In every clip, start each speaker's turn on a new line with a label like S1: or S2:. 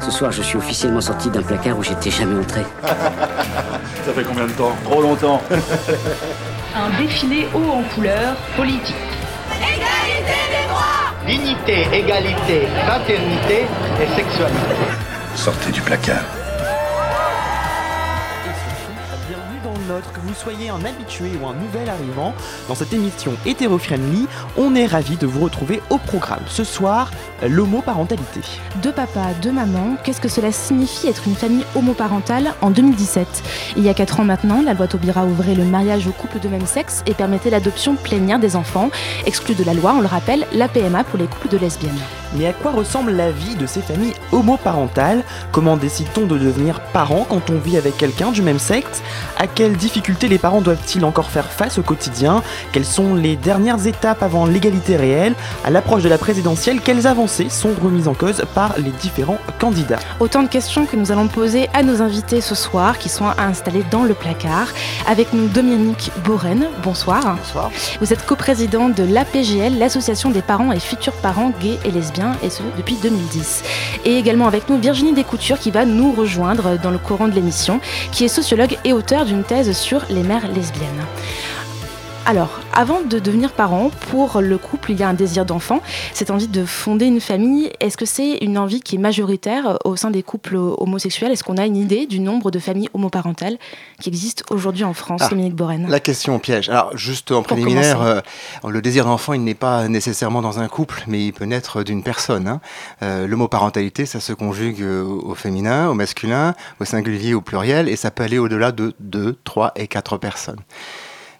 S1: Ce soir, je suis officiellement sorti d'un placard où j'étais jamais entré.
S2: Ça fait combien de temps Trop longtemps.
S3: Un défilé haut en couleur politique.
S4: Égalité des droits
S5: Dignité, égalité, fraternité et sexualité.
S2: Sortez du placard.
S6: Soyez un habitué ou un nouvel arrivant. Dans cette émission hétéro-friendly, on est ravis de vous retrouver au programme. Ce soir, l'homoparentalité.
S7: Deux papas, deux mamans, qu'est-ce que cela signifie être une famille homoparentale en 2017 Il y a 4 ans maintenant, la loi Taubira ouvrait le mariage aux couples de même sexe et permettait l'adoption plénière des enfants, exclue de la loi, on le rappelle, la PMA pour les couples de lesbiennes.
S6: Mais à quoi ressemble la vie de ces familles homoparentales Comment décide-t-on de devenir parent quand on vit avec quelqu'un du même sexe? À quelles difficultés les parents doivent-ils encore faire face au quotidien? Quelles sont les dernières étapes avant l'égalité réelle? À l'approche de la présidentielle, quelles avancées sont remises en cause par les différents candidats?
S7: Autant de questions que nous allons poser à nos invités ce soir qui sont installés dans le placard. Avec nous Dominique Boren, bonsoir.
S6: Bonsoir.
S7: Vous êtes coprésident de l'APGL, l'association des parents et futurs parents gays et lesbiens, et ce depuis 2010. Et également avec nous Virginie Descoutures qui va nous rejoindre dans le courant de l'émission, qui est sociologue et auteur d'une thèse sur les mères lesbiennes. Alors, avant de devenir parent, pour le couple, il y a un désir d'enfant, cette envie de fonder une famille. Est-ce que c'est une envie qui est majoritaire au sein des couples homosexuels? Est-ce qu'on a une idée du nombre de familles homoparentales qui existent aujourd'hui en France,
S8: Ah,
S7: Dominique Borène
S8: La question piège. Alors, juste en préliminaire, euh, le désir d'enfant, il n'est pas nécessairement dans un couple, mais il peut naître d'une personne. Hein. Euh, L'homoparentalité, ça se conjugue euh, au féminin, au masculin, au singulier, au pluriel, et ça peut aller au-delà de deux, trois et quatre personnes.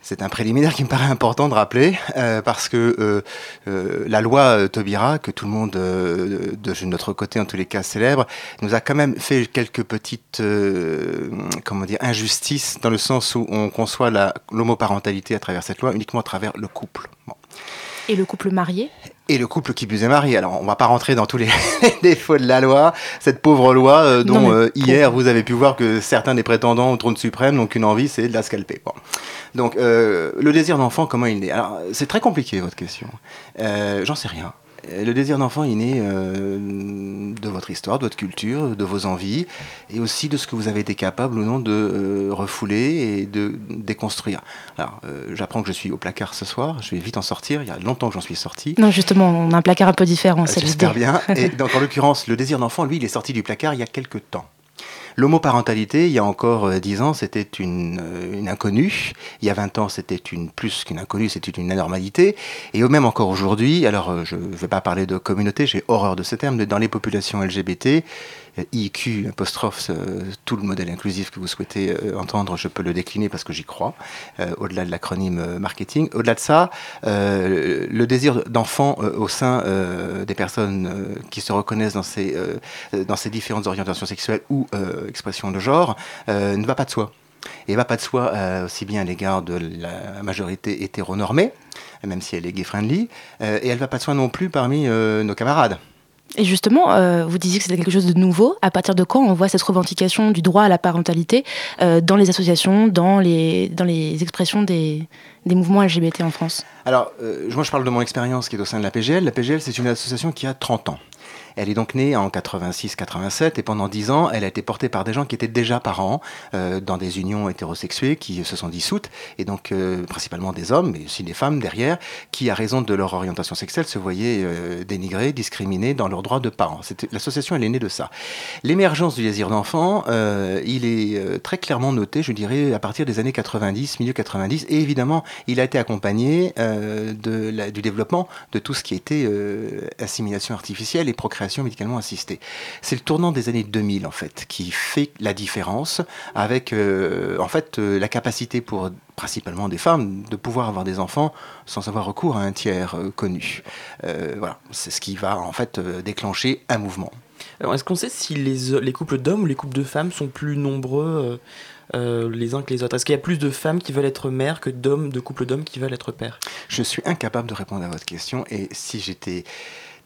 S8: C'est un préliminaire qui me paraît important de rappeler euh, parce que euh, euh, la loi Taubira, que tout le monde de notre côté en tous les cas célèbre, nous a quand même fait quelques petites comment dire injustices dans le sens où on conçoit l'homoparentalité à travers cette loi uniquement à travers le couple.
S7: Et le couple marié?
S8: Et le couple qui plus est marié. Alors, on va pas rentrer dans tous les défauts de la loi, cette pauvre loi euh, dont euh, hier vous avez pu voir que certains des prétendants au trône suprême n'ont qu'une envie, c'est de la scalper. Bon. Donc, euh, le désir d'enfant, comment il naît? Alors, c'est très compliqué votre question. Euh, J'en sais rien. Le désir d'enfant, il naît euh, de votre histoire, de votre culture, de vos envies, et aussi de ce que vous avez été capable ou non de euh, refouler et de déconstruire. Alors, euh, j'apprends que je suis au placard ce soir, je vais vite en sortir, il y a longtemps que j'en suis sorti.
S7: Non, justement, on a un placard un peu différent, c'est
S8: Euh, J'espère bien. Et donc, en l'occurrence, le désir d'enfant, lui, il est sorti du placard il y a quelques temps. L'homoparentalité, il y a encore euh, 10 ans, c'était une, euh, une inconnue. Il y a 20 ans, c'était une plus qu'une inconnue, c'était une anormalité. Et au même encore aujourd'hui, alors euh, je ne vais pas parler de communauté, j'ai horreur de ce terme, mais dans les populations LGBT, euh, IQ, apostrophe, euh, tout le modèle inclusif que vous souhaitez euh, entendre, je peux le décliner parce que j'y crois, euh, au-delà de l'acronyme euh, marketing. Au-delà de ça, euh, le désir d'enfant euh, au sein euh, des personnes euh, qui se reconnaissent dans ces, euh, différentes orientations sexuelles ou euh, expressions de genre euh, ne va pas de soi. Et ne va pas de soi euh, aussi bien à l'égard de la majorité hétéronormée, même si elle est gay-friendly, euh, et elle ne va pas de soi non plus parmi euh, nos camarades.
S7: Et justement, euh, vous disiez que c'était quelque chose de nouveau. À partir de quand on voit cette revendication du droit à la parentalité euh, dans les associations, dans les, expressions des, des mouvements LGBT en France?
S8: Alors, euh, moi je parle de mon expérience qui est au sein de la PGL. La PGL, c'est une association qui a 30 ans. Elle est donc née en 86-87 et pendant 10 ans, elle a été portée par des gens qui étaient déjà parents euh, dans des unions hétérosexuées qui se sont dissoutes et donc euh, principalement des hommes, mais aussi des femmes derrière, qui à raison de leur orientation sexuelle se voyaient euh, dénigrés, discriminés dans leurs droits de parents. L'association, elle est née de ça. L'émergence du désir d'enfant, il est très clairement noté, je dirais, à partir des années 90, milieu 90, et évidemment, il a été accompagné du développement de tout ce qui était assimilation artificielle et procréation médicalement assistée. C'est le tournant des années 2000 en fait qui fait la différence avec euh, en fait euh, la capacité pour principalement des femmes de pouvoir avoir des enfants sans avoir recours à un tiers euh, connu. Voilà, c'est ce qui va en fait déclencher un mouvement.
S6: Alors, est-ce qu'on sait si les, les couples d'hommes ou les couples de femmes sont plus nombreux euh, les uns que les autres? Est-ce qu'il y a plus de femmes qui veulent être mères que d'hommes, de couples d'hommes qui veulent être pères?
S8: Je suis incapable de répondre à votre question et si j'étais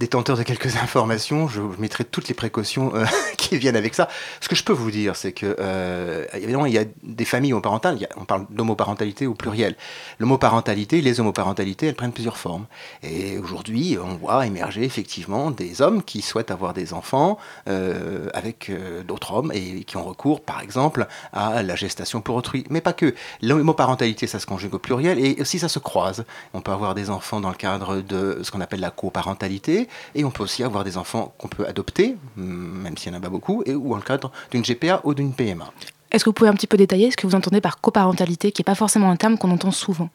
S8: détenteur de quelques informations, je mettrai toutes les précautions euh, qui viennent avec ça. Ce que je peux vous dire, c'est que, euh, évidemment, il y a des familles homoparentales, on parle d'homoparentalité au pluriel. L'homoparentalité, les homoparentalités, elles prennent plusieurs formes. Et aujourd'hui, on voit émerger effectivement des hommes qui souhaitent avoir des enfants euh, avec d'autres hommes et qui ont recours, par exemple, à la gestation pour autrui. Mais pas que. L'homoparentalité, ça se conjugue au pluriel et aussi ça se croise. On peut avoir des enfants dans le cadre de ce qu'on appelle la coparentalité et on peut aussi avoir des enfants qu'on peut adopter, même s'il n'y en a pas beaucoup, et, ou dans le cadre d'une GPA ou d'une PMA.
S7: Est-ce que vous pouvez un petit peu détailler ce que vous entendez par coparentalité, qui n'est pas forcément un terme qu'on entend souvent?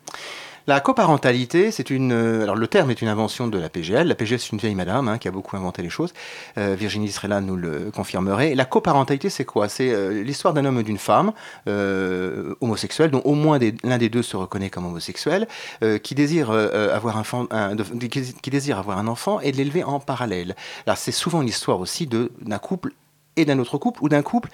S8: La coparentalité, c'est une. Euh, alors le terme est une invention de la PGL. La PGL, c'est une vieille madame hein, qui a beaucoup inventé les choses. Euh, Virginie Strella nous le confirmerait. La coparentalité, c'est quoi? C'est euh, l'histoire d'un homme et d'une femme euh, homosexuels, dont au moins l'un des deux se reconnaît comme homosexuel, qui désire avoir un, qui désire avoir un enfant et de l'élever en parallèle. Alors c'est souvent une histoire aussi d'un couple et d'un autre couple ou d'un couple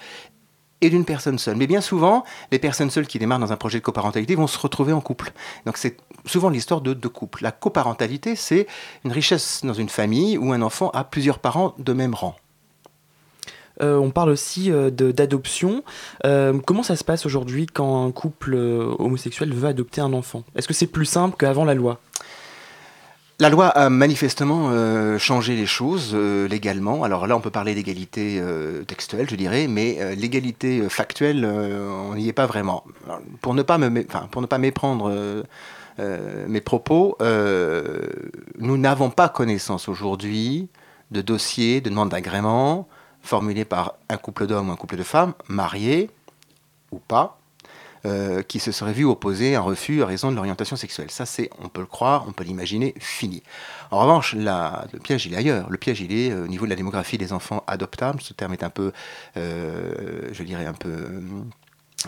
S8: et d'une personne seule. Mais bien souvent, les personnes seules qui démarrent dans un projet de coparentalité vont se retrouver en couple. Donc c'est souvent l'histoire de deux couples. La coparentalité, c'est une richesse dans une famille où un enfant a plusieurs parents de même rang.
S6: Euh, on parle aussi euh, d'adoption. Euh, comment ça se passe aujourd'hui quand un couple homosexuel veut adopter un enfant? Est-ce que c'est plus simple qu'avant la loi?
S8: La loi a manifestement euh, changé les choses euh, légalement. Alors là, on peut parler d'égalité euh, textuelle, je dirais, mais l'égalité factuelle, on n'y est pas vraiment. pour, ne pas me, pour ne pas méprendre mes propos, nous n'avons pas connaissance aujourd'hui de dossiers de demande d'agrément formulés par un couple d'hommes ou un couple de femmes, mariés ou pas, euh, qui se serait vu opposer un refus à raison de l'orientation sexuelle. Ça, c'est, on peut le croire, on peut l'imaginer, fini. En revanche, le piège, il est ailleurs. Le piège, il est euh, au niveau de la démographie des enfants adoptables. Ce terme est un peu, euh, je dirais, un peu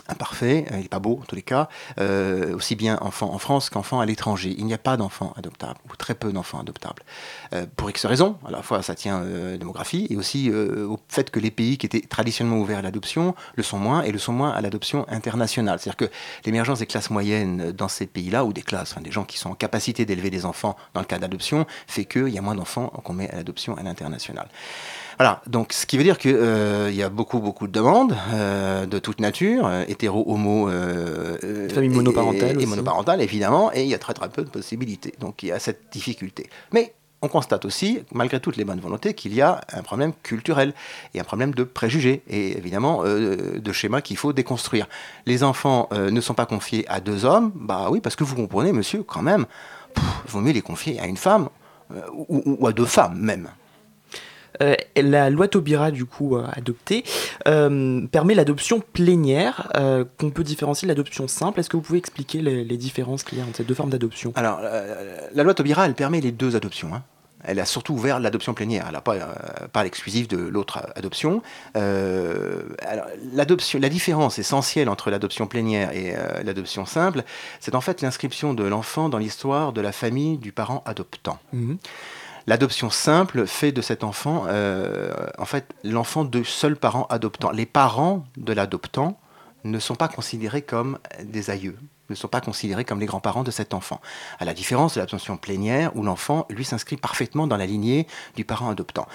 S8: imparfait, il n'est pas beau en tous les cas, aussi bien enfants en France qu'enfants à l'étranger. Il n'y a pas d'enfants adoptables, ou très peu d'enfants adoptables. Euh, pour X raisons, à la fois ça tient euh, à la démographie, et aussi au fait que les pays qui étaient traditionnellement ouverts à l'adoption le sont moins, et le sont moins à l'adoption internationale. C'est-à-dire que l'émergence des classes moyennes dans ces pays-là, ou des classes, enfin, des gens qui sont en capacité d'élever des enfants dans le cas d'adoption, fait qu'il y a moins d'enfants qu'on met à l'adoption à l'international. Voilà, donc ce qui veut dire qu'il euh, y a beaucoup, beaucoup de demandes euh, de toute nature, euh, hétéro, homo,
S6: famille monoparentale,
S8: et, monoparentale évidemment, et il y a très très peu de possibilités. Donc il y a cette difficulté. Mais on constate aussi, malgré toutes les bonnes volontés, qu'il y a un problème culturel et un problème de préjugés et évidemment de schémas qu'il faut déconstruire. Les enfants ne sont pas confiés à deux hommes, bah oui, parce que vous comprenez, monsieur, quand même, il vaut mieux les confier à une femme ou à deux femmes même.
S6: Euh, la loi Taubira, du coup, euh, adoptée, euh, permet l'adoption plénière, qu'on peut différencier de l'adoption simple. Est-ce que vous pouvez expliquer les, différences qu'il y a entre ces deux formes d'adoption?
S8: Alors, la loi Taubira, elle permet les deux adoptions. Hein. Elle a surtout ouvert l'adoption plénière. Elle n'a pas, pas l'exclusif de l'autre adoption. l'adoption, la différence essentielle entre l'adoption plénière et l'adoption simple, c'est en fait l'inscription de l'enfant dans l'histoire de la famille du parent adoptant. Mmh. L'adoption simple fait de cet enfant, euh, en fait, l'enfant de seuls parents adoptants. Les parents de l'adoptant ne sont pas considérés comme des aïeux, ne sont pas considérés comme les grands-parents de cet enfant. À la différence de l'adoption plénière, où l'enfant, lui, s'inscrit parfaitement dans la lignée du parent adoptant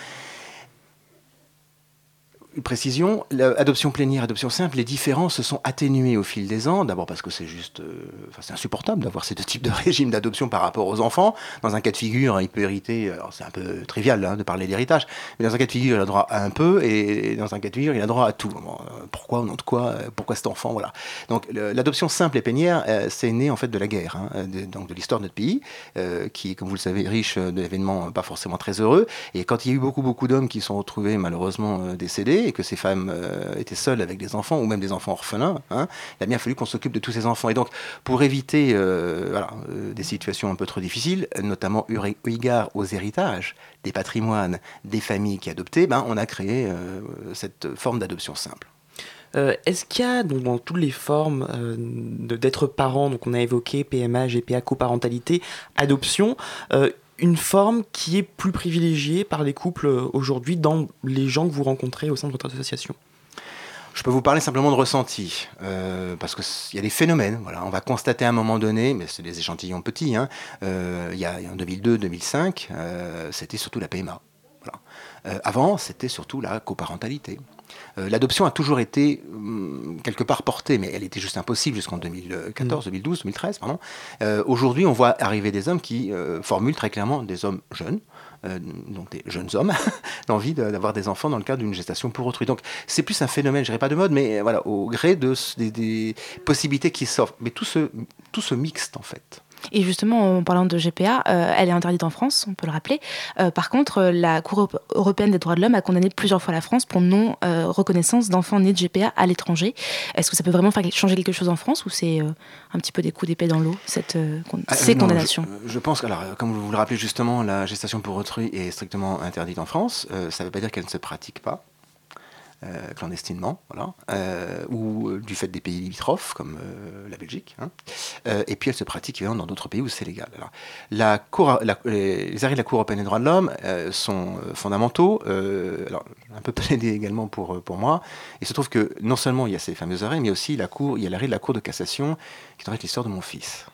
S8: précision, l'adoption plénière, adoption simple, les différences se sont atténuées au fil des ans. D'abord parce que c'est juste, euh, c'est insupportable d'avoir ces deux types de régimes d'adoption par rapport aux enfants. Dans un cas de figure, il peut hériter, alors c'est un peu trivial hein, de parler d'héritage, mais dans un cas de figure, il a droit à un peu, et dans un cas de figure, il a droit à tout. Euh, pourquoi, au nom de quoi, euh, pourquoi cet enfant, voilà. Donc l'adoption simple et plénière, c'est né en fait de la guerre, hein, de, donc de l'histoire de notre pays, qui est, comme vous le savez, riche d'événements pas forcément très heureux. Et quand il y a eu beaucoup, beaucoup d'hommes qui sont retrouvés malheureusement décédés, que ces femmes euh, étaient seules avec des enfants, ou même des enfants orphelins, hein, il a bien fallu qu'on s'occupe de tous ces enfants. Et donc, pour éviter euh, euh, des situations un peu trop difficiles, notamment eu égard aux héritages, des patrimoines, des familles qui adoptaient, ben, on a créé cette forme d'adoption simple.
S6: Est-ce qu'il y a dans toutes les formes d'être parent, donc on a évoqué PMA, GPA, coparentalité, adoption, une forme qui est plus privilégiée par les couples aujourd'hui dans les gens que vous rencontrez au sein de votre association
S8: Je peux vous parler simplement de ressenti, euh, parce qu'il y a des phénomènes. On va constater à un moment donné, mais c'est des échantillons petits. Hein, euh, il y a en 2002-2005, euh, c'était surtout la PMA. Avant, c'était surtout la coparentalité. L'adoption a toujours été hum, quelque part portée, mais elle était juste impossible jusqu'en 2014, 2012, 2013. Pardon. Aujourd'hui, on voit arriver des hommes qui formulent très clairement des hommes jeunes, euh, donc des jeunes hommes, l'envie d'avoir des enfants dans le cadre d'une gestation pour autrui. Donc c'est plus un phénomène, je dirais pas de mode, mais voilà, au gré de, des, possibilités qui s'offrent. Mais tout se, tout se mixte en fait.
S7: Et justement, en parlant de GPA, euh, elle est interdite en France, on peut le rappeler. Euh, par contre, la Cour européenne des droits de l'homme a condamné plusieurs fois la France pour non-reconnaissance d'enfants nés de GPA à l'étranger. Est-ce que ça peut vraiment faire changer quelque chose en France ou c'est euh, un petit peu des coups d'épée dans l'eau, cette, ah, ces condamnations
S8: je, je, pense que, alors, comme vous le rappelez justement, la gestation pour autrui est strictement interdite en France. ça ne veut pas dire qu'elle ne se pratique pas. Euh, clandestinement, voilà, euh, ou euh, du fait des pays limitrophes comme la Belgique. Hein. et puis elle se pratique évidemment dans d'autres pays où c'est légal. La cour, les arrêts de la Cour européenne des droits de l'homme sont fondamentaux, alors, un peu plaidé également pour, pour moi. Il se trouve que non seulement il y a ces fameux arrêts, mais aussi la cour, il y a l'arrêt de la Cour de cassation qui est l'histoire de mon fils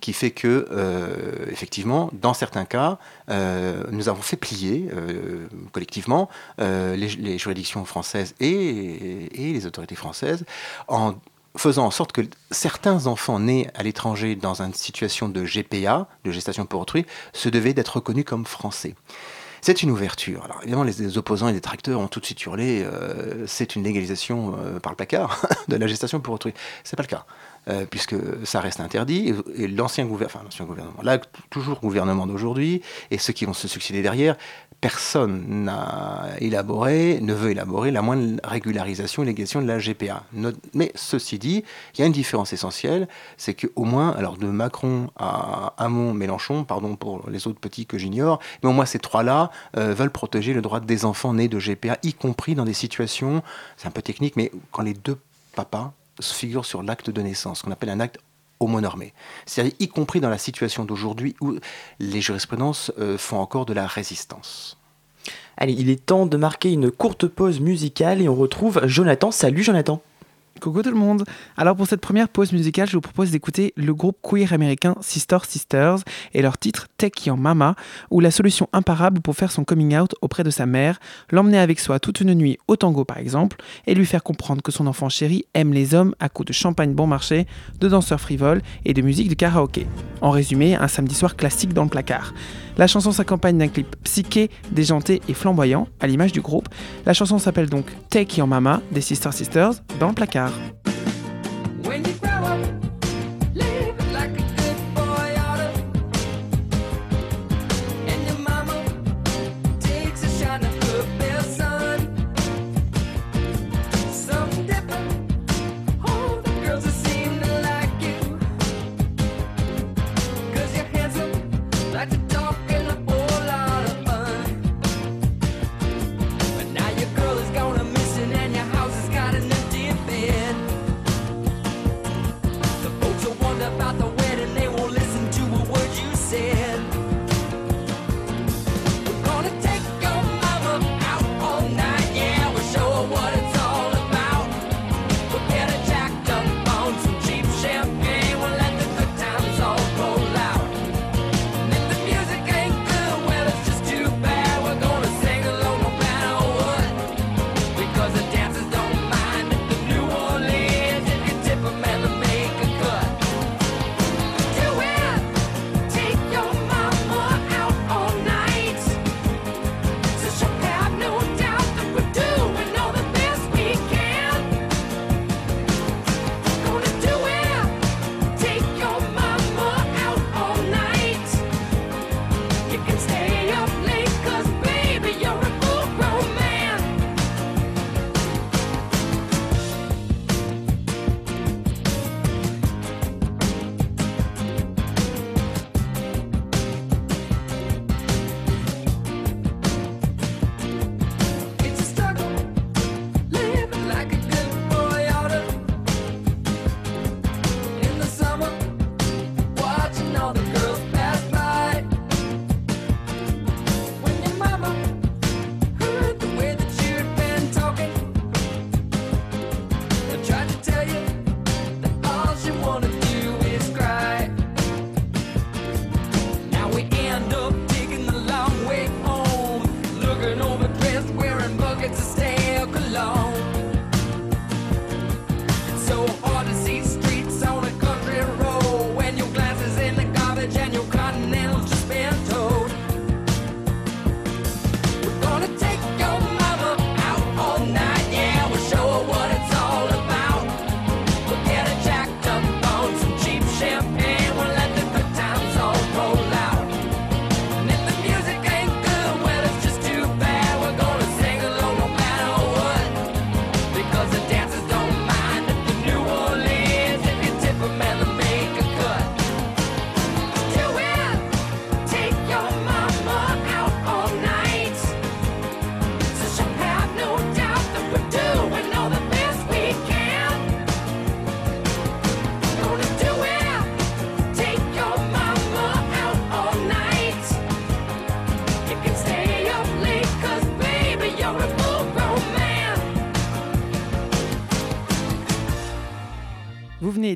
S8: qui fait que, euh, effectivement, dans certains cas, euh, nous avons fait plier euh, collectivement les, juridictions françaises et, les autorités françaises en faisant en sorte que certains enfants nés à l'étranger dans une situation de GPA, de gestation pour autrui, se devaient d'être reconnus comme français. C'est une ouverture. Alors évidemment, les, opposants et les tracteurs ont tout de suite hurlé c'est une légalisation par le placard de la gestation pour autrui. C'est pas le cas. Euh, puisque ça reste interdit. Et, l'ancien gouvernement, enfin gouvernement, là toujours gouvernement d'aujourd'hui, et ceux qui vont se succéder derrière, personne n'a élaboré, ne veut élaborer la moindre régularisation et légalisation de la GPA. Mais ceci dit, il y a une différence essentielle, c'est qu'au moins, alors de Macron à Hamon, Mélenchon, pardon pour les autres petits que j'ignore, mais au moins ces trois-là euh, veulent protéger le droit des enfants nés de GPA, y compris dans des situations, c'est un peu technique, mais quand les deux papas figure sur l'acte de naissance, qu'on appelle un acte homonormé. C'est-à-dire y compris dans la situation d'aujourd'hui où les jurisprudences euh, font encore de la résistance.
S6: Allez, il est temps de marquer une courte pause musicale et on retrouve Jonathan. Salut Jonathan
S9: Coucou tout le monde Alors pour cette première pause musicale, je vous propose d'écouter le groupe queer américain Sister Sisters et leur titre Take Your Mama, ou la solution imparable pour faire son coming out auprès de sa mère, l'emmener avec soi toute une nuit au tango par exemple, et lui faire comprendre que son enfant chéri aime les hommes à coups de champagne bon marché, de danseurs frivoles et de musique de karaoké. En résumé, un samedi soir classique dans le placard. La chanson s'accompagne d'un clip psyché, déjanté et flamboyant, à l'image du groupe. La chanson s'appelle donc Take Your Mama des Sister Sisters dans le placard.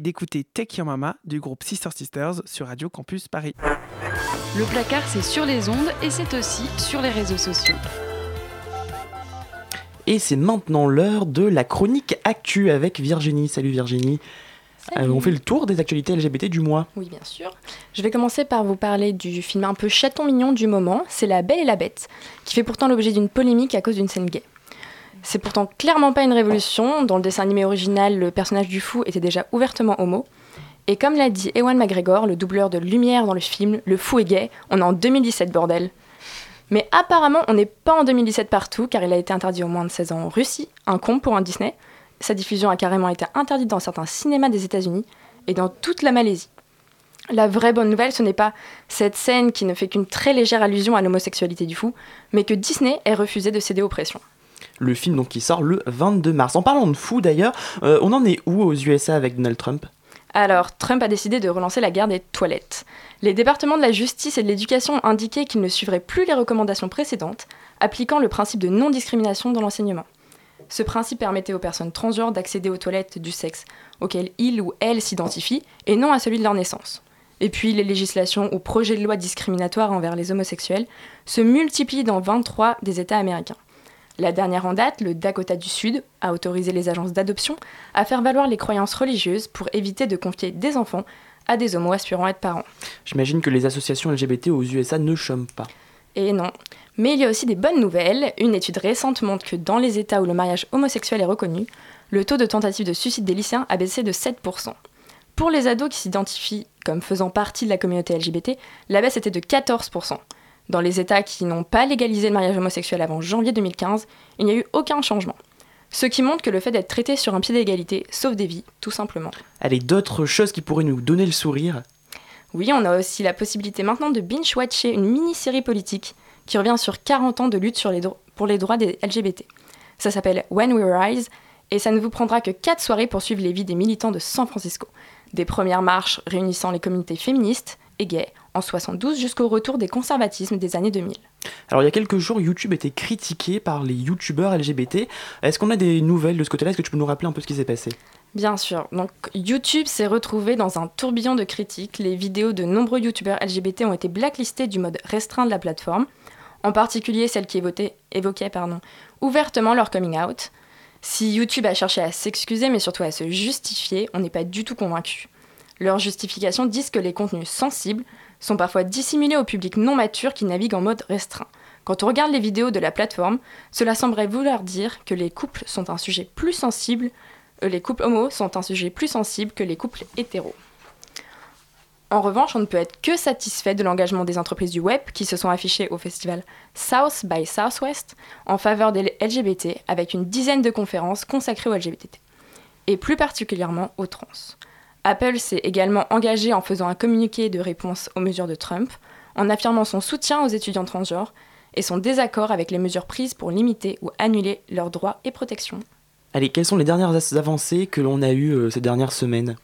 S9: D'écouter Take Your Mama du groupe Sister Sisters sur Radio Campus Paris.
S7: Le placard, c'est sur les ondes et c'est aussi sur les réseaux sociaux.
S6: Et c'est maintenant l'heure de la chronique Actu avec Virginie. Salut Virginie. Euh, on fait le tour des actualités LGBT du mois.
S10: Oui, bien sûr. Je vais commencer par vous parler du film un peu chaton mignon du moment, c'est La Belle et la Bête, qui fait pourtant l'objet d'une polémique à cause d'une scène gay. C'est pourtant clairement pas une révolution. Dans le dessin animé original, le personnage du fou était déjà ouvertement homo. Et comme l'a dit Ewan McGregor, le doubleur de Lumière dans le film, le fou est gay, on est en 2017 bordel. Mais apparemment, on n'est pas en 2017 partout, car il a été interdit au moins de 16 ans en Russie, un con pour un Disney. Sa diffusion a carrément été interdite dans certains cinémas des États-Unis et dans toute la Malaisie. La vraie bonne nouvelle, ce n'est pas cette scène qui ne fait qu'une très légère allusion à l'homosexualité du fou, mais que Disney ait refusé de céder aux pressions
S6: le film donc, qui sort le 22 mars. En parlant de fou d'ailleurs, euh, on en est où aux USA avec Donald Trump?
S10: Alors, Trump a décidé de relancer la guerre des toilettes. Les départements de la justice et de l'éducation indiqué qu'ils ne suivraient plus les recommandations précédentes, appliquant le principe de non-discrimination dans l'enseignement. Ce principe permettait aux personnes transgenres d'accéder aux toilettes du sexe auquel ils ou elles s'identifient et non à celui de leur naissance. Et puis, les législations ou projets de loi discriminatoires envers les homosexuels se multiplient dans 23 des États américains. La dernière en date, le Dakota du Sud, a autorisé les agences d'adoption à faire valoir les croyances religieuses pour éviter de confier des enfants à des homos aspirant à être parents.
S6: J'imagine que les associations LGBT aux USA ne chôment pas.
S10: Et non. Mais il y a aussi des bonnes nouvelles. Une étude récente montre que dans les États où le mariage homosexuel est reconnu, le taux de tentative de suicide des lycéens a baissé de 7%. Pour les ados qui s'identifient comme faisant partie de la communauté LGBT, la baisse était de 14%. Dans les États qui n'ont pas légalisé le mariage homosexuel avant janvier 2015, il n'y a eu aucun changement. Ce qui montre que le fait d'être traité sur un pied d'égalité sauve des vies, tout simplement.
S6: Allez, d'autres choses qui pourraient nous donner le sourire?
S10: Oui, on a aussi la possibilité maintenant de binge-watcher une mini-série politique qui revient sur 40 ans de lutte pour les droits des LGBT. Ça s'appelle When We Rise et ça ne vous prendra que 4 soirées pour suivre les vies des militants de San Francisco. Des premières marches réunissant les communautés féministes et gays en 72 jusqu'au retour des conservatismes des années 2000.
S6: Alors il y a quelques jours, YouTube était critiqué par les youtubeurs LGBT. Est-ce qu'on a des nouvelles de ce côté-là? Est-ce que tu peux nous rappeler un peu ce qui s'est passé?
S10: Bien sûr. Donc YouTube s'est retrouvé dans un tourbillon de critiques. Les vidéos de nombreux youtubeurs LGBT ont été blacklistées du mode restreint de la plateforme, en particulier celles qui évoquaient pardon, ouvertement leur coming out. Si YouTube a cherché à s'excuser mais surtout à se justifier, on n'est pas du tout convaincu. Leurs justifications disent que les contenus sensibles sont parfois dissimulés au public non mature qui navigue en mode restreint. Quand on regarde les vidéos de la plateforme, cela semblerait vouloir dire que les couples sont un sujet plus sensible, euh, les couples homos sont un sujet plus sensible que les couples hétéros. En revanche, on ne peut être que satisfait de l'engagement des entreprises du web qui se sont affichées au festival South by Southwest en faveur des LGBT avec une dizaine de conférences consacrées aux LGBT et plus particulièrement aux trans. Apple s'est également engagé en faisant un communiqué de réponse aux mesures de Trump, en affirmant son soutien aux étudiants transgenres et son désaccord avec les mesures prises pour limiter ou annuler leurs droits et protections.
S6: Allez, quelles sont les dernières avancées que l'on a eues euh, ces dernières semaines?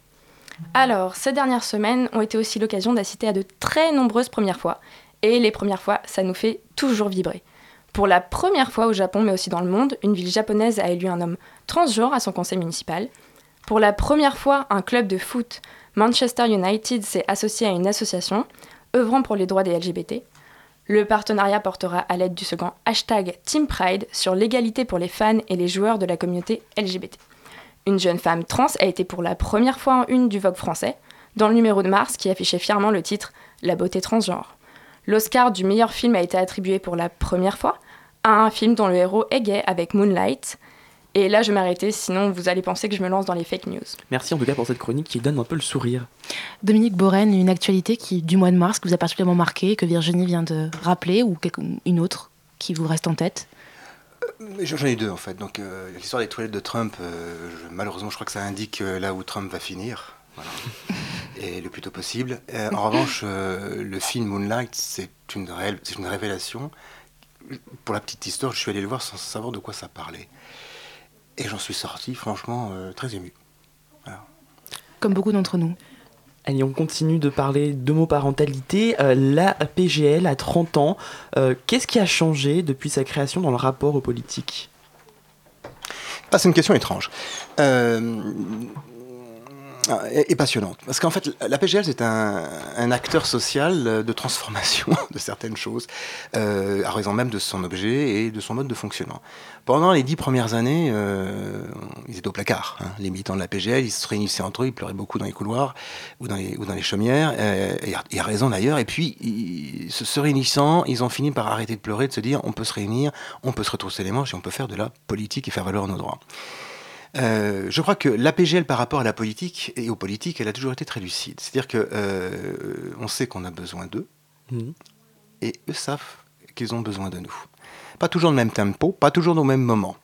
S10: Alors, ces dernières semaines ont été aussi l'occasion d'assister à de très nombreuses premières fois. Et les premières fois, ça nous fait toujours vibrer. Pour la première fois au Japon, mais aussi dans le monde, une ville japonaise a élu un homme transgenre à son conseil municipal. Pour la première fois, un club de foot, Manchester United, s'est associé à une association œuvrant pour les droits des LGBT. Le partenariat portera à l'aide du second hashtag Team Pride sur l'égalité pour les fans et les joueurs de la communauté LGBT. Une jeune femme trans a été pour la première fois en une du Vogue français, dans le numéro de mars qui affichait fièrement le titre La beauté transgenre. L'Oscar du meilleur film a été attribué pour la première fois à un film dont le héros est gay avec Moonlight, et là, je vais m'arrêter, sinon vous allez penser que je me lance dans les fake news.
S6: Merci en tout cas pour cette chronique qui donne un peu le sourire.
S7: Dominique Borène, une actualité qui, du mois de mars que vous a particulièrement marqué, que Virginie vient de rappeler, ou une autre qui vous reste en tête?
S8: Euh, J'en ai deux en fait. Donc euh, l'histoire des toilettes de Trump, euh, malheureusement, je crois que ça indique là où Trump va finir. Et le plus tôt possible. en revanche, le film Moonlight, c'est une, une révélation. Pour la petite histoire, je suis allé le voir sans savoir de quoi ça parlait. Et j'en suis sorti, franchement, euh, très ému.
S7: Comme beaucoup d'entre nous.
S6: Allez, on continue de parler d'homoparentalité. Euh, la PGL a 30 ans. Euh, qu'est-ce qui a changé depuis sa création dans le rapport aux politiques?
S8: Ah, C'est une question étrange. Ah, et, passionnante. Parce qu'en fait, la PGL, c'est un, acteur social de transformation de certaines choses, euh, à raison même de son objet et de son mode de fonctionnement. Pendant les dix premières années, euh, ils étaient au placard. Hein, les militants de la PGL, ils se réunissaient entre eux, ils pleuraient beaucoup dans les couloirs ou dans les, ou dans les chaumières, euh, et, à raison d'ailleurs. Et puis, se, réunissant, ils ont fini par arrêter de pleurer, de se dire on peut se réunir, on peut se retrousser les manches et on peut faire de la politique et faire valoir nos droits. Euh, je crois que l'APGL par rapport à la politique et aux politiques, elle a toujours été très lucide. C'est-à-dire que euh, on sait qu'on a besoin d'eux mhm. et eux savent qu'ils ont besoin de nous. Pas toujours le même tempo, pas toujours au même moment.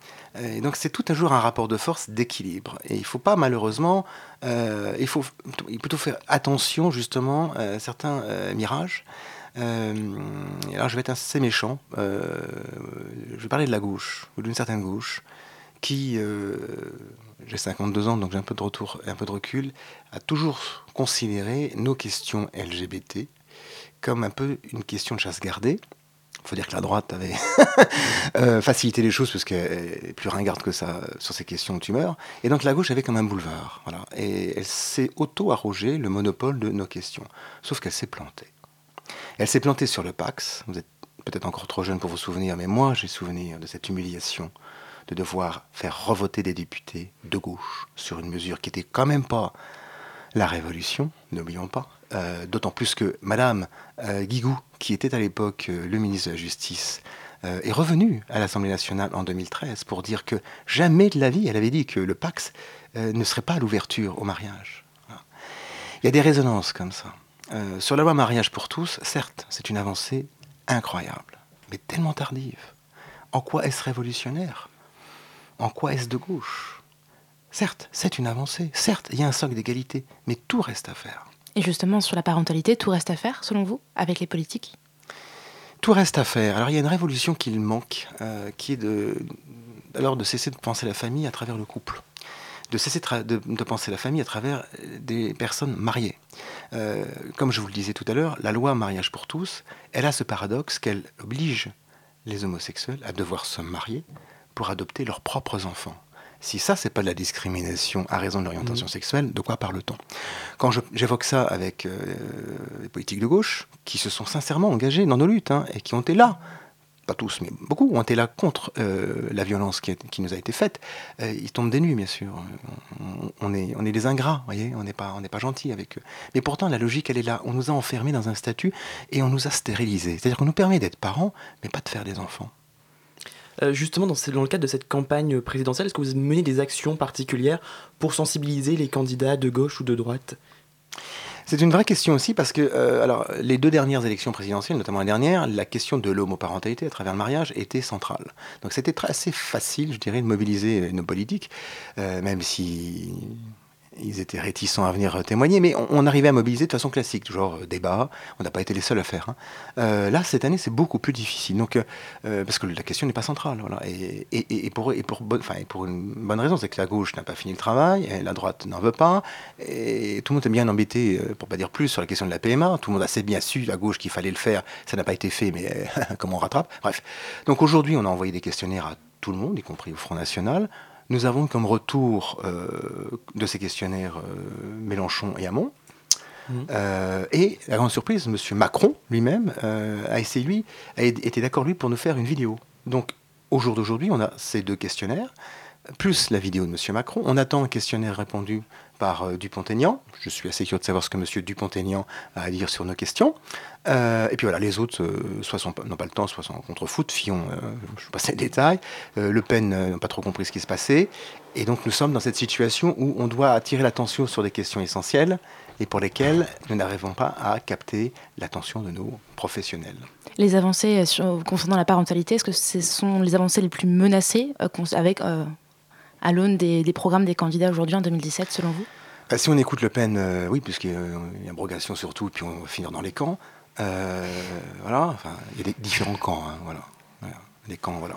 S8: Et donc c'est tout un jour un rapport de force d'équilibre. Et il ne faut pas malheureusement, euh, il faut plutôt faire attention justement à certains mirages. alors je vais être assez méchant. je vais parler de la gauche ou d'une certaine gauche qui, euh, j'ai 52 ans, donc j'ai un peu de retour, un peu de recul, a toujours considéré nos questions LGBT comme un peu une question de chasse gardée. Il faut dire que la droite avait euh, facilité les choses parce qu'elle est plus ringarde que ça sur ces questions de tumeur. Et donc la gauche avait comme un boulevard. Voilà. Et elle s'est auto-arrogé le monopole de nos questions. Sauf qu'elle s'est plantée. Elle s'est plantée sur le Pax. Vous êtes peut-être encore trop jeune pour vous souvenir, mais moi j'ai souvenir de cette humiliation de devoir faire revoter des députés de gauche sur une mesure qui n'était quand même pas la révolution, n'oublions pas. Euh, d'autant plus que Madame euh, Guigou, qui était à l'époque euh, le ministre de la Justice, est revenue à l'Assemblée nationale en 2013 pour dire que jamais de la vie, elle avait dit que le Pax ne serait pas l'ouverture au mariage. Il y a des résonances comme ça. sur la loi mariage pour tous, certes, c'est une avancée incroyable, mais tellement tardive. En quoi est-ce révolutionnaire? En quoi est-ce de gauche? Certes, c'est une avancée, certes, il y a un socle d'égalité, mais tout reste à faire.
S7: Et justement, sur la parentalité, tout reste à faire, selon vous, avec les politiques?
S8: Tout reste à faire. Alors, il y a une révolution qu'il manque, euh, qui est de, alors, de cesser de penser la famille à travers le couple de cesser de, penser la famille à travers des personnes mariées. Euh, comme je vous le disais tout à l'heure, la loi mariage pour tous, elle a ce paradoxe qu'elle oblige les homosexuels à devoir se marier pour adopter leurs propres enfants. Si ça, c'est pas de la discrimination à raison de l'orientation mmh. sexuelle, de quoi parle-t-on? Quand j'évoque ça avec euh, les politiques de gauche, qui se sont sincèrement engagés dans nos luttes, hein, et qui ont été là, pas tous, mais beaucoup, ont été là contre euh, la violence qui, nous a été faite, euh, ils tombent des nuits, bien sûr. On, est, on est des ingrats, voyez, on n'est pas, on pas gentils avec eux. Mais pourtant, la logique, elle est là. On nous a enfermés dans un statut et on nous a stérilisés. C'est-à-dire qu'on nous permet d'être parents, mais pas de faire des enfants.
S6: Euh, justement, dans, le cadre de cette campagne présidentielle, est-ce que vous menez des actions particulières pour sensibiliser les candidats de gauche ou de droite?
S8: C'est une vraie question aussi parce que euh, alors, les deux dernières élections présidentielles, notamment la dernière, la question de l'homoparentalité à travers le mariage était centrale. Donc c'était assez facile, je dirais, de mobiliser nos politiques, euh, même si ils étaient réticents à venir témoigner, mais on, arrivait à mobiliser de façon classique, genre euh, débat, on n'a pas été les seuls à faire. Hein. Euh, là, cette année, c'est beaucoup plus difficile, donc, euh, parce que la question n'est pas centrale. Et, pour, une bonne raison, c'est que la gauche n'a pas fini le travail, la droite n'en veut pas, et tout le monde est bien embêté, pour pas dire plus, sur la question de la PMA. Tout le monde a assez bien su, la gauche, qu'il fallait le faire, ça n'a pas été fait, mais comment on rattrape Bref. Donc aujourd'hui, on a envoyé des questionnaires à tout le monde, y compris au Front National. Nous avons comme retour euh, de ces questionnaires euh, Mélenchon et Hamon. Mmh. Euh, et la grande surprise, M. Macron lui-même a essayé, lui, a été d'accord, lui, pour nous faire une vidéo. Donc, au jour d'aujourd'hui, on a ces deux questionnaires, plus la vidéo de M. Macron. On attend un questionnaire répondu par Dupont-Aignan. Je suis assez curieux de savoir ce que M. Dupont-Aignan a à dire sur nos questions. Euh, et puis voilà, les autres, euh, soit n'ont pas le temps, soit sont contre-foot. Fillon, je vais passer les détails. le Pen n'a pas trop compris ce qui se passait. Et donc nous sommes dans cette situation où on doit attirer l'attention sur des questions essentielles et pour lesquelles nous n'arrivons pas à capter l'attention de nos professionnels.
S7: Les avancées concernant la parentalité, est-ce que ce sont les avancées les plus menacées avec à l'aune des, programmes des candidats aujourd'hui en 2017, selon vous?
S8: Bah, Si on écoute Le Pen, euh, oui, puisqu'il y a une abrogation surtout, puis on va finir dans les camps. Euh, voilà, enfin, il y a des différents camps, hein, voilà. Les camps, voilà.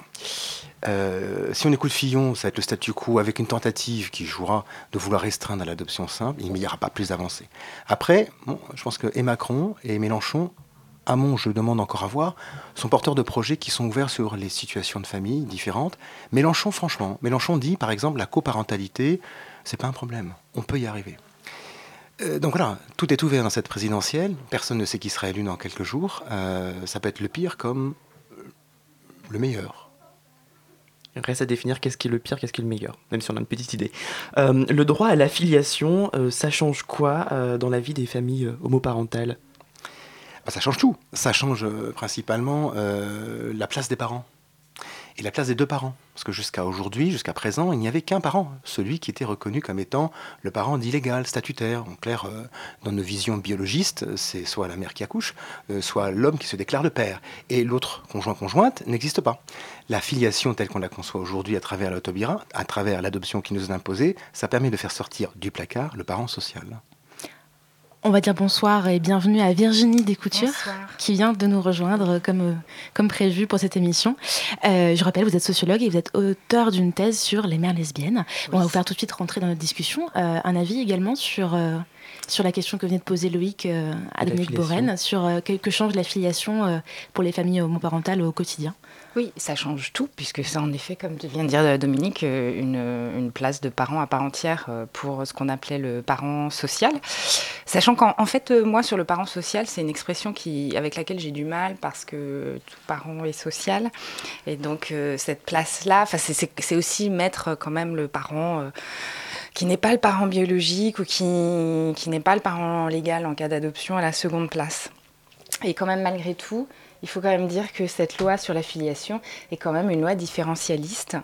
S8: Euh, si on écoute Fillon, ça va être le statu quo avec une tentative qui jouera de vouloir restreindre à l'adoption simple, il n'y aura pas plus d'avancée. Après, bon, je pense que et Macron et Mélenchon Hamon, je demande encore à voir, sont porteurs de projets qui sont ouverts sur les situations de famille différentes. Mélenchon, franchement, Mélenchon dit par exemple la coparentalité, c'est pas un problème, on peut y arriver. Euh, donc voilà, tout est ouvert dans cette présidentielle. Personne ne sait qui sera élu dans quelques jours. Euh, ça peut être le pire comme le meilleur.
S6: Il reste à définir qu'est-ce qui est le pire, qu'est-ce qui est le meilleur, même si on a une petite idée. Euh, le droit à l'affiliation, ça change quoi dans la vie des familles homoparentales?
S8: Bah, Ça change tout. Ça change principalement la place des parents et la place des deux parents. Parce que jusqu'à aujourd'hui, jusqu'à présent, il n'y avait qu'un parent, celui qui était reconnu comme étant le parent d'illégal, statutaire. En clair, euh, dans nos visions biologistes, c'est soit la mère qui accouche, euh, soit l'homme qui se déclare le père. Et l'autre conjoint-conjointe n'existe pas. La filiation telle qu'on la conçoit aujourd'hui à travers l'autobira, à travers l'adoption qui nous est imposée, ça permet de faire sortir du placard le parent social.
S7: On va dire bonsoir et bienvenue à Virginie Descoutures qui vient de nous rejoindre comme, euh, comme prévu pour cette émission. Euh, je rappelle, vous êtes sociologue et vous êtes auteur d'une thèse sur les mères lesbiennes. On va vous faire tout de suite rentrer dans notre discussion. Euh, un avis également sur, sur la question que venait de poser Loïc à Dominique Borène, sur que change la filiation pour les familles homoparentales au quotidien.
S11: Oui, ça change tout, puisque c'est en effet, comme tu viens de dire Dominique, une, une place de parent à part entière pour ce qu'on appelait le parent social. Sachant qu'en fait, euh, moi, sur le parent social, c'est une expression qui, avec laquelle j'ai du mal parce que tout parent est social. Et donc, euh, cette place-là, c'est aussi mettre quand même le parent euh, qui n'est pas le parent biologique ou qui n'est pas le parent légal en cas d'adoption à la seconde place. Et quand même, malgré tout, il faut quand même dire que cette loi sur la filiation est quand même une loi différentialiste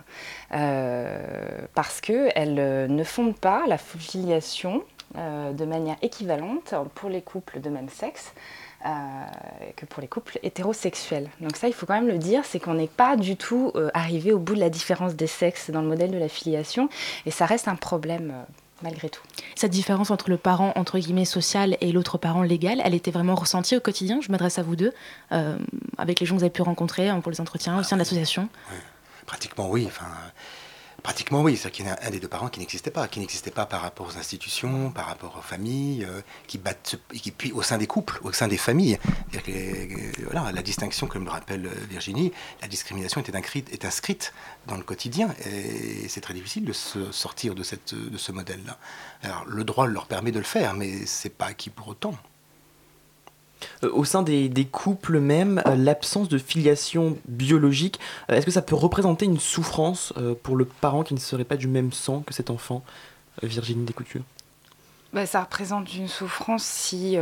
S11: parce qu'elle ne fonde pas la filiation euh, de manière équivalente pour les couples de même sexe euh, que pour les couples hétérosexuels. Donc ça, il faut quand même le dire, c'est qu'on n'est pas du tout euh, arrivé au bout de la différence des sexes dans le modèle de la filiation, et ça reste un problème malgré tout.
S7: Cette différence entre le parent entre guillemets social et l'autre parent légal, elle était vraiment ressentie au quotidien. Je m'adresse à vous deux, avec les gens que vous avez pu rencontrer hein, pour les entretiens au sein de l'association.
S8: Pratiquement oui. Enfin, Pratiquement oui, c'est-à-dire qu'il y a un des deux parents qui n'existait pas, qui n'existait pas par rapport aux institutions, par rapport aux familles, euh, qui battent, qui, puis au sein des couples, au sein des familles. Que, voilà, la distinction, comme le rappelle euh, Virginie, la discrimination inscrite, est inscrite dans le quotidien et c'est très difficile de se sortir de, cette, de ce modèle-là. Alors le droit leur permet de le faire, mais c'est pas acquis pour autant.
S6: Euh, au sein des, couples même, euh, l'absence de filiation biologique, euh, est-ce que ça peut représenter une souffrance pour le parent qui ne serait pas du même sang que cet enfant Virginie Descoutures
S11: bah, Ça représente une souffrance si,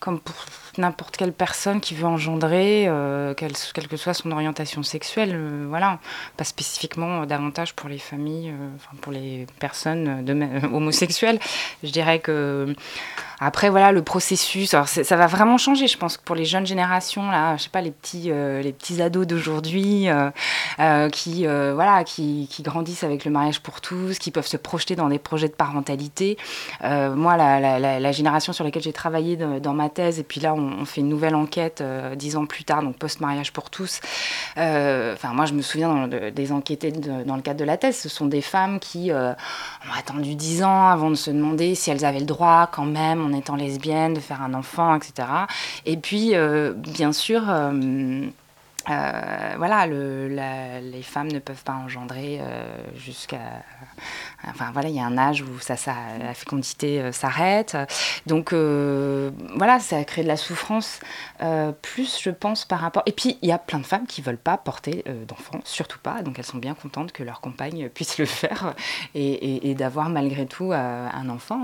S11: comme pour n'importe quelle personne qui veut engendrer, quelle, que soit son orientation sexuelle, voilà, pas spécifiquement davantage pour les familles, pour les personnes homosexuelles. Je dirais que après, voilà, le processus, alors ça va vraiment changer, je pense, pour les jeunes générations, là, je sais pas, les petits, euh, les petits ados d'aujourd'hui, euh, euh, qui, voilà, qui, qui, grandissent avec le mariage pour tous, qui peuvent se projeter dans des projets de parentalité. moi, la, la, génération sur laquelle j'ai travaillé dans, ma thèse, et puis là, on, fait une nouvelle enquête dix ans plus tard, donc post-mariage pour tous. Enfin, moi, je me souviens des enquêtés dans le cadre de la thèse, ce sont des femmes qui ont attendu dix ans avant de se demander si elles avaient le droit, quand même, en étant lesbienne, de faire un enfant, etc. Et puis, euh, bien sûr, euh, euh, voilà, le, les femmes ne peuvent pas engendrer jusqu'à Enfin voilà, il y a un âge où ça, ça la fécondité euh, s'arrête. Donc euh, voilà, ça a créé de la souffrance euh, plus, je pense, par rapport. Et puis il y a plein de femmes qui veulent pas porter d'enfants, surtout pas. Donc elles sont bien contentes que leur compagne puisse le faire et, d'avoir malgré tout un enfant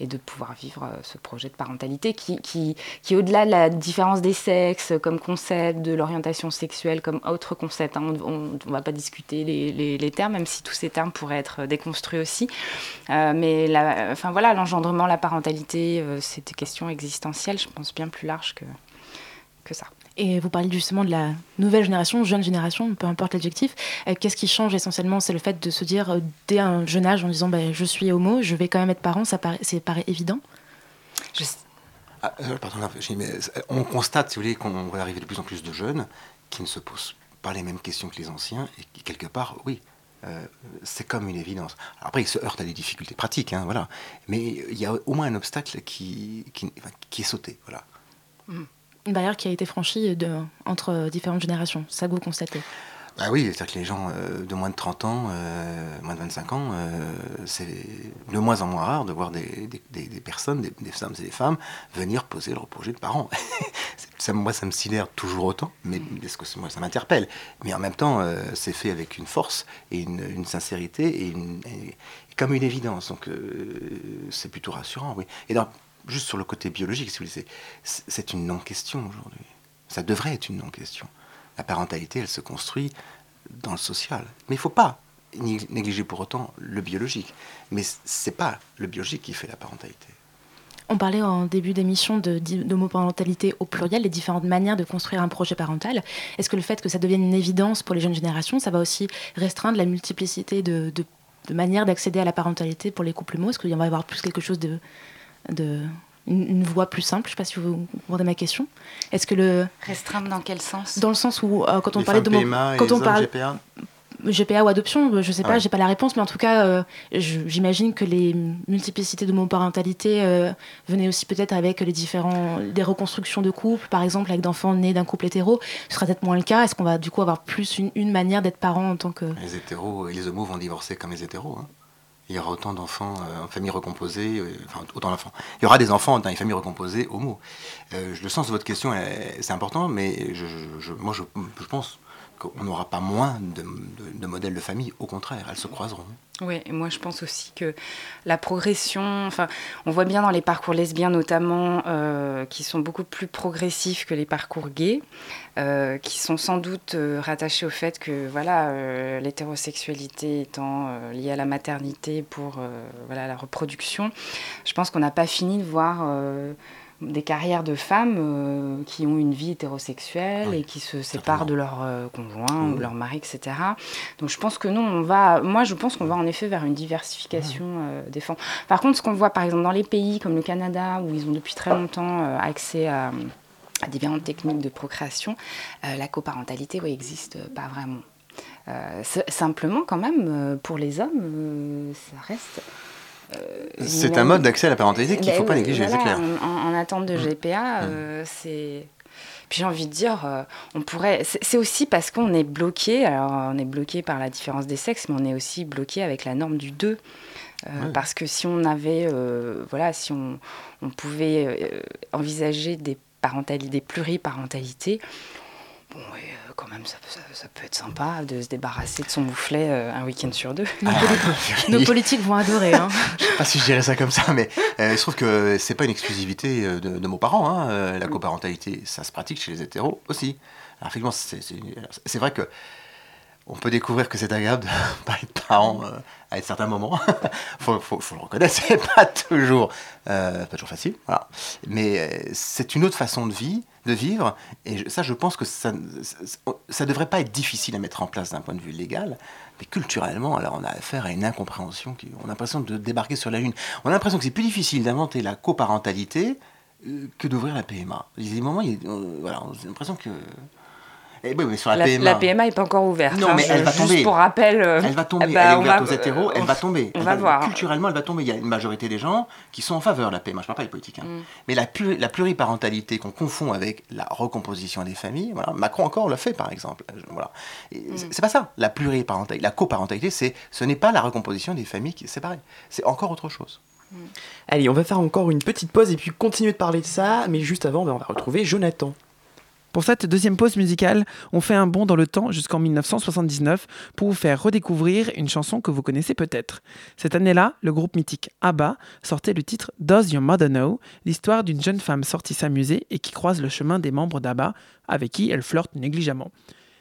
S11: et de pouvoir vivre ce projet de parentalité qui, qui, qui au-delà de la différence des sexes comme concept, de l'orientation sexuelle comme autre concept. Hein, on ne va pas discuter les, les, les termes, même si tous ces termes pourraient être déconstruits construit aussi. Euh, mais la, enfin, voilà, l'engendrement, la parentalité, euh, c'est des questions existentielles, je pense, bien plus larges que, que ça.
S7: Et vous parlez justement de la nouvelle génération, jeune génération, peu importe l'adjectif. Euh, qu'est-ce qui change essentiellement? C'est le fait de se dire dès un jeune âge en disant bah, je suis homo, je vais quand même être parent, ça paraît, paraît évident?
S8: Ah, pardon, mais on constate, si vous voulez, qu'on va arriver de plus en plus de jeunes qui ne se posent pas les mêmes questions que les anciens et qui, quelque part, oui, euh, c'est comme une évidence. après, il se heurte à des difficultés pratiques, hein, voilà. Mais il y a au moins un obstacle qui, qui, est sauté, voilà.
S7: Une barrière qui a été franchie entre différentes générations, ça vous constatez?
S8: Ah oui, c'est-à-dire que les gens euh, de moins de 30 ans, euh, moins de 25 ans, euh, c'est de moins en moins rare de voir des, des, des personnes, des, hommes et des femmes, venir poser leur projet de parents. ça, moi, ça me sidère toujours autant, mais parce que moi, ça m'interpelle. Mais en même temps, c'est fait avec une force et une, une sincérité et, une, et, comme une évidence. Donc, c'est plutôt rassurant, oui. Et donc, juste sur le côté biologique, si vous voulez, c'est une non-question aujourd'hui. Ça devrait être une non-question. La parentalité, elle se construit dans le social. Mais il ne faut pas négliger pour autant le biologique. Mais ce n'est pas le biologique qui fait la parentalité.
S7: On parlait en début d'émission d'homoparentalité au pluriel, les différentes manières de construire un projet parental. Est-ce que le fait que ça devienne une évidence pour les jeunes générations, ça va aussi restreindre la multiplicité de, manières d'accéder à la parentalité pour les couples homo? Est-ce qu'il va y avoir plus quelque chose de une, voie plus simple. Je ne sais pas si vous comprenez ma question. Est-ce que le
S11: restreindre dans quel sens?
S7: Dans le sens où euh, quand on
S8: les
S7: parlait de
S8: PMA
S7: quand on parle
S8: GPA
S7: GPA ou adoption, je sais pas,
S8: ouais.
S7: j'ai pas la réponse, mais en tout cas, euh, j'imagine que les multiplicités de monoparentalité euh, venaient aussi peut-être avec les différents, des reconstructions de couples, par exemple avec d'enfants nés d'un couple hétéro. Ce sera peut-être moins le cas. Est-ce qu'on va du coup avoir plus une, une manière d'être parent en tant que
S8: Les hétéros et les homos vont divorcer comme les hétéros. hein. Il y aura autant d'enfants euh, en famille recomposée, euh, enfin autant d'enfants. Il y aura des enfants dans les familles recomposées homo. Euh, le sens de votre question, c'est important, mais je, moi je pense qu'on n'aura pas moins de, modèles de famille. Au contraire, elles se croiseront.
S11: Oui, et moi je pense aussi que la progression, enfin, on voit bien dans les parcours lesbiens notamment, euh, qui sont beaucoup plus progressifs que les parcours gays, euh, qui sont sans doute euh, rattachés au fait que voilà, l'hétérosexualité étant liée à la maternité pour voilà, la reproduction, je pense qu'on n'a pas fini de voir des carrières de femmes euh, qui ont une vie hétérosexuelle et qui se séparent de leur euh, conjoint ou de leur mari, etc. Donc je pense que non, on va, moi je pense qu'on va en effet vers une diversification euh, des formes. Par contre, ce qu'on voit par exemple dans les pays comme le Canada, où ils ont depuis très longtemps euh, accès à, à différentes techniques de procréation, la coparentalité oui, existe euh, pas vraiment. Simplement quand même, pour les hommes, ça reste... euh,
S8: C'est un mode d'accès à la parentalité qu'il ne faut
S11: Ben
S8: pas négliger, c'est clair.
S11: En, en attente de GPA, euh, c'est. Puis j'ai envie de dire, euh, on pourrait. C'est aussi parce qu'on est bloqué. Alors, on est bloqué par la différence des sexes, mais on est aussi bloqué avec la norme du 2. Euh,
S8: Ouais.
S11: Parce que si on avait, voilà, si on, on pouvait envisager des parentalités, des pluriparentalités, bon, ouais, euh, quand même, ça, ça- ça peut être sympa de se débarrasser de son mouflet euh, un week-end sur deux.
S7: nos, nos politiques vont adorer. Hein.
S8: Je sais pas si je dirais ça comme ça, mais euh, je trouve que c'est pas une exclusivité euh, de, de nos parents. hein, la coparentalité, ça se pratique chez les hétéros aussi. Alors, effectivement, c'est- c'est c'est vrai que on peut découvrir que c'est agréable de pas être parent euh, à certains moments. faut, faut, faut le reconnaître, c'est pas toujours, euh, pas toujours facile. Voilà. Mais euh, c'est une autre façon de vie, de vivre. Et ça, je pense que ça, ça devrait pas être difficile à mettre en place d'un point de vue légal. Mais culturellement, alors on a affaire à une incompréhension. Qui, on a l'impression de débarquer sur la Lune. On a l'impression que c'est plus difficile d'inventer la coparentalité euh, que d'ouvrir la PMA. Il y a des moments, il y a- euh, voilà, on a l'impression que. Eh oui, sur la,
S11: La,
S8: PMA.
S11: la PMA n'est pas encore ouverte.
S8: Non,
S11: hein,
S8: mais
S11: je-
S8: elle va
S11: juste
S8: tomber.
S11: pour rappel. euh,
S8: Elle va tomber.
S11: ben,
S8: elle est
S11: on
S8: ouverte
S11: va-
S8: aux hétéros. Elle
S11: on-
S8: va tomber.
S11: On
S8: Elle
S11: va voir.
S8: Culturellement, elle va tomber. Il y a une majorité des gens qui sont en faveur de la PMA. Je ne parle pas des politiques. hein.
S11: Mm.
S8: Mais la, pluri- la pluriparentalité qu'on confond avec la recomposition des familles, voilà, Macron encore le fait, par exemple. Euh, Voilà.
S11: Mm.
S8: c'est- pas ça. La pluriparentalité, la coparentalité, c'est, ce n'est pas la recomposition des familles qui est séparée. C'est encore autre chose.
S6: Allez, on va faire encore une petite pause et puis continuer de parler de ça, mais juste avant, ben, on va retrouver Jonathan.
S9: Pour cette deuxième pause musicale, on fait un bond dans le temps jusqu'en 1979 pour vous faire redécouvrir une chanson que vous connaissez peut-être. Cette année-là, le groupe mythique ABBA sortait le titre Does Your Mother Know l'histoire d'une jeune femme sortie s'amuser et qui croise le chemin des membres d'ABBA avec qui elle flirte négligemment.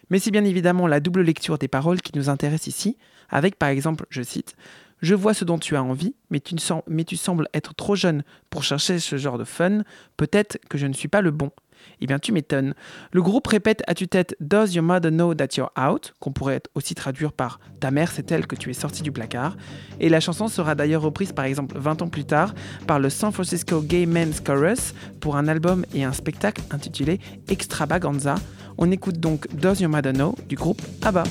S9: Mais c'est bien évidemment la double lecture des paroles qui nous intéresse ici, avec par exemple, je cite, Je vois ce dont tu as envie, mais tu, sem- mais tu sembles être trop jeune pour chercher ce genre de fun, peut-être que je ne suis pas le bon. Eh bien, tu m'étonnes. Le groupe répète à tue-tête Does your mother know that you're out? qu'on pourrait aussi traduire par Ta mère sait-elle que tu es sorti du placard Et la chanson sera d'ailleurs reprise par exemple 20 ans plus tard par le San Francisco Gay Men's Chorus pour un album et un spectacle intitulé Extravaganza. On écoute donc Does your mother know? du groupe ABBA.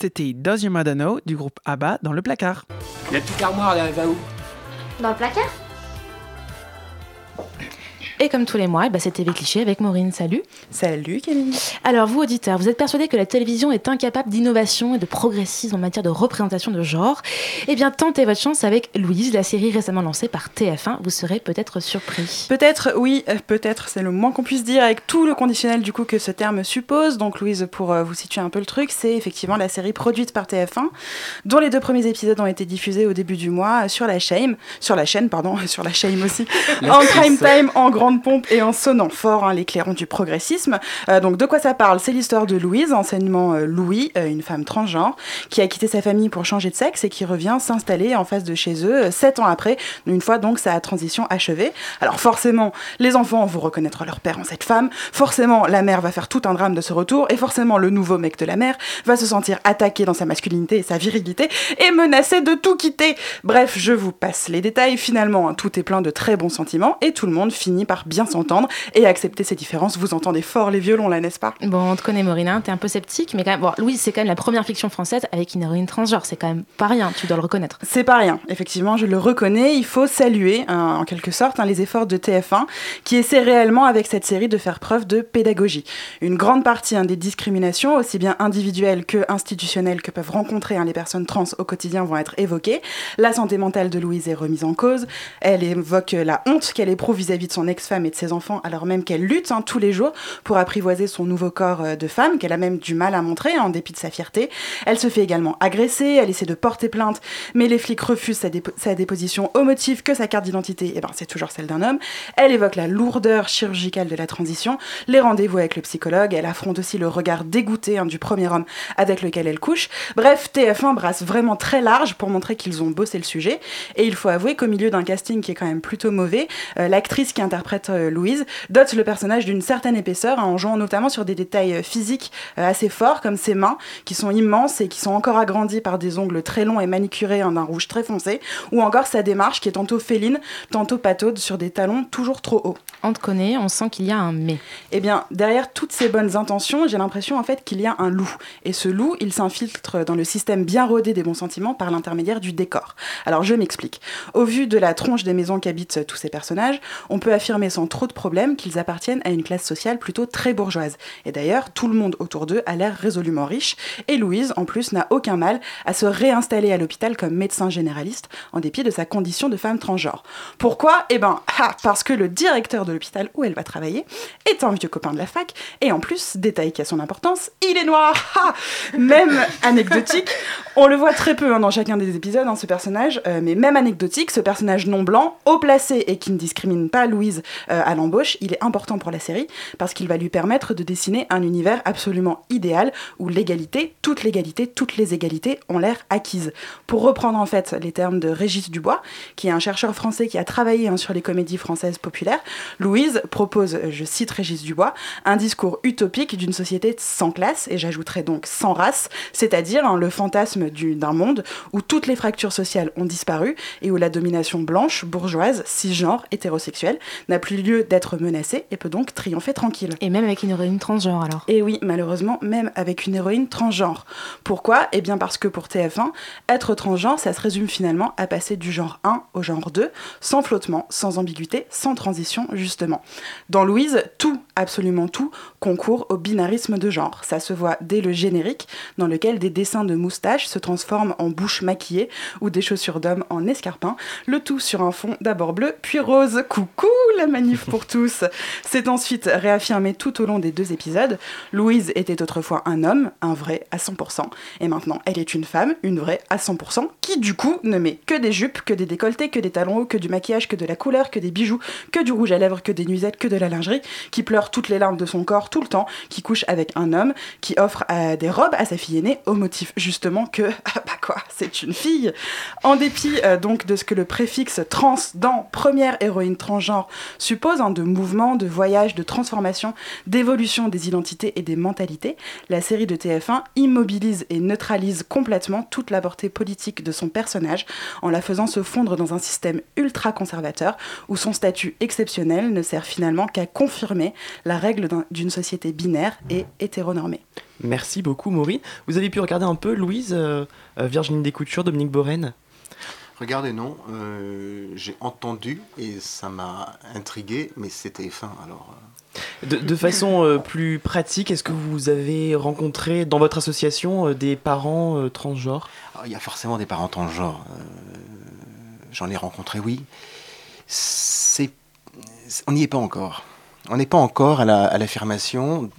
S9: C'était Does Your Mother Know du groupe ABBA dans le placard.
S12: La petite armoire, elle va où?
S13: Dans le placard?
S7: Et comme tous les mois, eh ben, c'est TV Cliché avec Maureen. Salut.
S14: Salut Camille.
S7: Alors vous, auditeurs, vous êtes persuadés que la télévision est incapable d'innovation et de progressisme en matière de représentation de genre Eh bien, tentez votre chance avec Louise, la série récemment lancée par TF1. Vous serez peut-être surpris.
S14: Peut-être, oui, euh, peut-être, c'est le moins qu'on puisse dire avec tout le conditionnel du coup que ce terme suppose. Donc Louise, pour euh, vous situer un peu le truc, c'est effectivement la série produite par TF1, dont les deux premiers épisodes ont été diffusés au début du mois sur la chaîne, sur la chaîne, pardon, sur la chaîne aussi, en prime time, en grande pompe et en sonnant fort hein, l'éclairant du progressisme. Euh, donc de quoi ça parle? C'est l'histoire de Louise, enseignement euh, Louis, euh, une femme transgenre, qui a quitté sa famille pour changer de sexe et qui revient s'installer en face de chez eux sept ans après, une fois donc sa transition achevée. Alors forcément, les enfants vont reconnaître leur père en cette femme, forcément la mère va faire tout un drame de ce retour, et forcément le nouveau mec de la mère va se sentir attaqué dans sa masculinité et sa virilité et menacé de tout quitter. Bref, je vous passe les détails. Finalement, hein, tout est plein de très bons sentiments et tout le monde finit par bien s'entendre et accepter ces différences. Vous entendez fort les violons là, n'est-ce pas?
S7: Bon, on te connaît Morina, t'es un peu sceptique, mais quand même, bon, Louise, c'est quand même la première fiction française avec une héroïne transgenre, c'est quand même pas rien, tu dois le reconnaître.
S14: C'est pas rien, effectivement, je le reconnais. Il faut saluer, hein, en quelque sorte, hein, les efforts de TF1 qui essaie réellement avec cette série de faire preuve de pédagogie. Une grande partie hein, des discriminations, aussi bien individuelles que institutionnelles, que peuvent rencontrer les personnes trans au quotidien vont être évoquées. La santé mentale de Louise est remise en cause. Elle évoque la honte qu'elle éprouve vis-à-vis de son et de ses enfants, alors même qu'elle lutte tous les jours pour apprivoiser son nouveau corps euh, de femme, qu'elle a même du mal à montrer en dépit de sa fierté. Elle se fait également agresser, elle essaie de porter plainte, mais les flics refusent sa, sa déposition au motif que sa carte d'identité, eh ben, c'est toujours celle d'un homme. Elle évoque la lourdeur chirurgicale de la transition, les rendez-vous avec le psychologue, elle affronte aussi le regard dégoûté hein, du premier homme avec lequel elle couche. Bref, TF1 brasse vraiment très large pour montrer qu'ils ont bossé le sujet. Et il faut avouer qu'au milieu d'un casting qui est quand même plutôt mauvais, euh, l'actrice qui interprète euh, Louise dote le personnage d'une certaine épaisseur en jouant notamment sur des détails euh, physiques assez forts comme ses mains qui sont immenses et qui sont encore agrandies par des ongles très longs et manicurés en un rouge très foncé, ou encore sa démarche qui est tantôt féline, tantôt pataude sur des talons toujours trop hauts.
S7: On te connaît, on sent qu'il y a un mais.
S14: Eh bien, derrière toutes ces bonnes intentions, j'ai l'impression en fait qu'il y a un loup. Et ce loup, il s'infiltre dans le système bien rodé des bons sentiments par l'intermédiaire du décor. Alors je m'explique. Au vu de la tronche des maisons qu'habitent tous ces personnages, on peut affirmer sans trop de problèmes qu'ils appartiennent à une classe sociale plutôt très bourgeoise. Et d'ailleurs, tout le monde autour d'eux a l'air résolument riche. Et Louise, en plus, n'a aucun mal à se réinstaller à l'hôpital comme médecin généraliste, en dépit de sa condition de femme transgenre. Pourquoi? Eh ben, ah, parce que le directeur de l'hôpital où elle va travailler est un vieux copain de la fac, et en plus, détail qui a son importance, il est noir ah Même anecdotique, on le voit très peu hein, dans chacun des épisodes, hein, ce personnage, euh, mais même anecdotique, ce personnage non blanc, haut placé et qui ne discrimine pas Louise euh, à l'embauche, il est important pour la série parce qu'il va lui permettre de dessiner un univers absolument idéal où l'égalité, toute l'égalité, toutes les égalités ont l'air acquises. Pour reprendre en fait les termes de Régis Dubois, qui est un chercheur français qui a travaillé hein, sur les comédies françaises populaires, Louise propose, je cite Régis Dubois, un discours utopique d'une société sans classe, et j'ajouterai donc sans race, c'est-à-dire hein, le fantasme d'un monde où toutes les fractures sociales ont disparu et où la domination blanche, bourgeoise, cisgenre, hétérosexuelle n'a plus lieu d'être menacée et peut donc triompher tranquille.
S7: Et même avec une héroïne transgenre alors
S14: Et oui, malheureusement, même avec une héroïne transgenre. Pourquoi? Eh bien parce que pour TF1, être transgenre, ça se résume finalement à passer du genre 1 au genre 2, sans flottement, sans ambiguïté, sans transition justement. Dans Louise, tout, absolument tout, concourt au binarisme de genre. Ça se voit dès le générique, dans lequel des dessins de moustaches se transforment en bouches maquillées ou des chaussures d'homme en escarpins, le tout sur un fond d'abord bleu, puis rose. Coucou la manif pour tous C'est ensuite réaffirmé tout au long des deux épisodes. Louise était autrefois un homme, un vrai à 100%, et maintenant elle est une femme, une vraie à 100%, qui du coup ne met que des jupes, que des décolletés, que des talons hauts, que du maquillage, que de la couleur, que des bijoux, que du rouge à lèvres, que des nuisettes, que de la lingerie, qui pleure toutes les larmes de son corps tout le temps, qui couche avec un homme, qui offre euh, des robes à sa fille aînée au motif justement que, ah bah quoi, c'est une fille. En dépit euh, donc de ce que le préfixe trans dans première héroïne transgenre suppose, hein, de mouvement, de voyage, de transformation, d'évolution des identités et des mentalités, la série de TF1 immobilise et neutralise complètement toute la portée politique de son personnage en la faisant se fondre dans un système ultra conservateur où son statut exceptionnel ne sert finalement qu'à confirmer la règle d'une société binaire et hétéronormée.
S6: Merci beaucoup Maureen. Vous avez pu regarder un peu Louise, euh, euh, Virginie Descoutures, Dominique Borène
S8: Regardez, non. Euh, j'ai entendu et ça m'a intrigué, mais c'était fin alors.
S6: De, façon plus pratique, est-ce que vous avez rencontré dans votre association des parents transgenres?
S8: Ah, Il y a forcément des parents transgenres. J'en ai rencontré, oui. C'est, on n'y est pas encore. On n'est pas encore à l'affirmation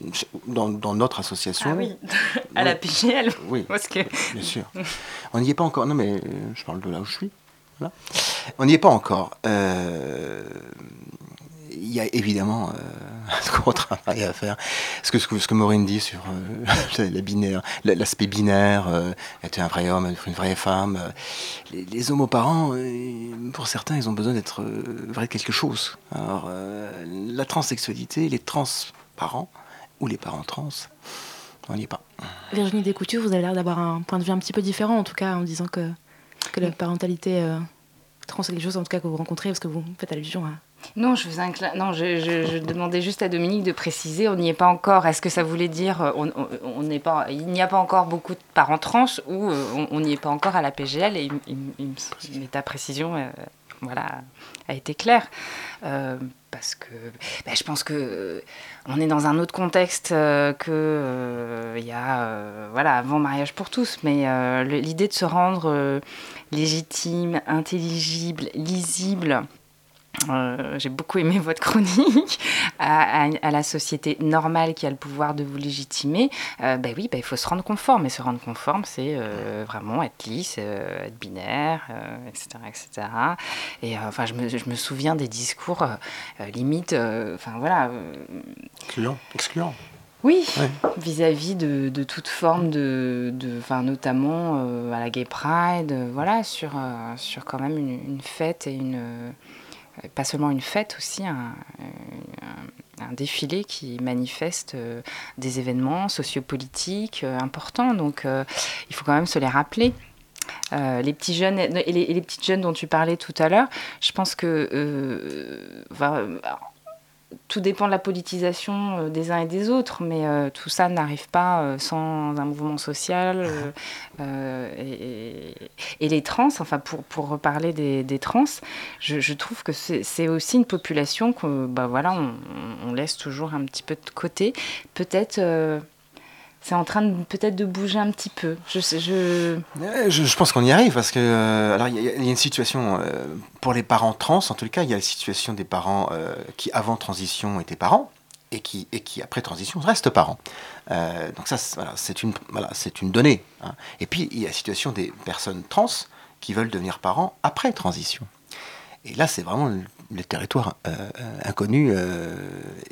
S8: dans, notre association.
S11: Ah oui, à la PGL.
S8: Oui, bien sûr. On n'y est pas encore. Non, mais je parle de là où je suis. On n'y est pas encore. Euh, il y a évidemment euh, un gros travail à faire. Ce que, ce que, ce que Maureen dit sur euh, la binaire, l'aspect binaire, euh, être un vrai homme, être une vraie femme. Les, les homoparents, pour certains, ils ont besoin d'être vrai quelque chose. Alors, la transsexualité, les transparents ou les parents trans, on n'y est pas.
S7: Virginie Descoutures, vous avez l'air d'avoir un point de vue un petit peu différent, en tout cas, en disant que, que la parentalité trans est quelque chose, en tout cas, que vous rencontrez, parce que vous faites allusion à
S11: non, je, un non je, demandais juste à Dominique de préciser, on n'y est pas encore. Est-ce que ça voulait dire, euh, on, n'est pas, il n'y a pas encore beaucoup de parents trans ou euh, on n'y est pas encore à la PGL et, mais ta précision euh, voilà, a été claire. parce que ben, je pense que on est dans un autre contexte que il y a voilà avant mariage pour tous, mais l'idée de se rendre légitime, intelligible, lisible euh, j'ai beaucoup aimé votre chronique, à, la société normale qui a le pouvoir de vous légitimer, euh, ben oui, ben il faut se rendre conforme. Et se rendre conforme, c'est euh, vraiment être lisse, être binaire, etc., etc. Et enfin, je me, je me, souviens des discours limite, enfin voilà.
S8: excluant, excluant.
S11: Oui, vis-à-vis de, de, toute forme de, de notamment à la Gay Pride, voilà, sur, sur quand même une, une fête et une pas seulement une fête, aussi un, défilé qui manifeste euh, des événements sociopolitiques euh, importants. Donc euh, il faut quand même se les rappeler. les petits jeunes et les, petites jeunes dont tu parlais tout à l'heure, je pense que tout dépend de la politisation euh, des uns et des autres, mais euh, tout ça n'arrive pas euh, sans un mouvement social. et, les trans, enfin pour, pour reparler des, trans, je, trouve que c'est aussi une population que bah voilà, on, on, laisse toujours un petit peu de côté. Peut-être c'est en train peut-être de bouger un petit peu. Je, je...
S8: je, pense qu'on y arrive parce que euh, il y, a une situation euh, pour les parents trans. En tout cas, il y a la situation des parents euh, qui avant transition étaient parents et qui et qui après transition restent parents. donc ça, c'est une voilà, c'est une donnée. Hein. Et puis il y a la situation des personnes trans qui veulent devenir parents après transition. Et là, c'est vraiment les territoires inconnus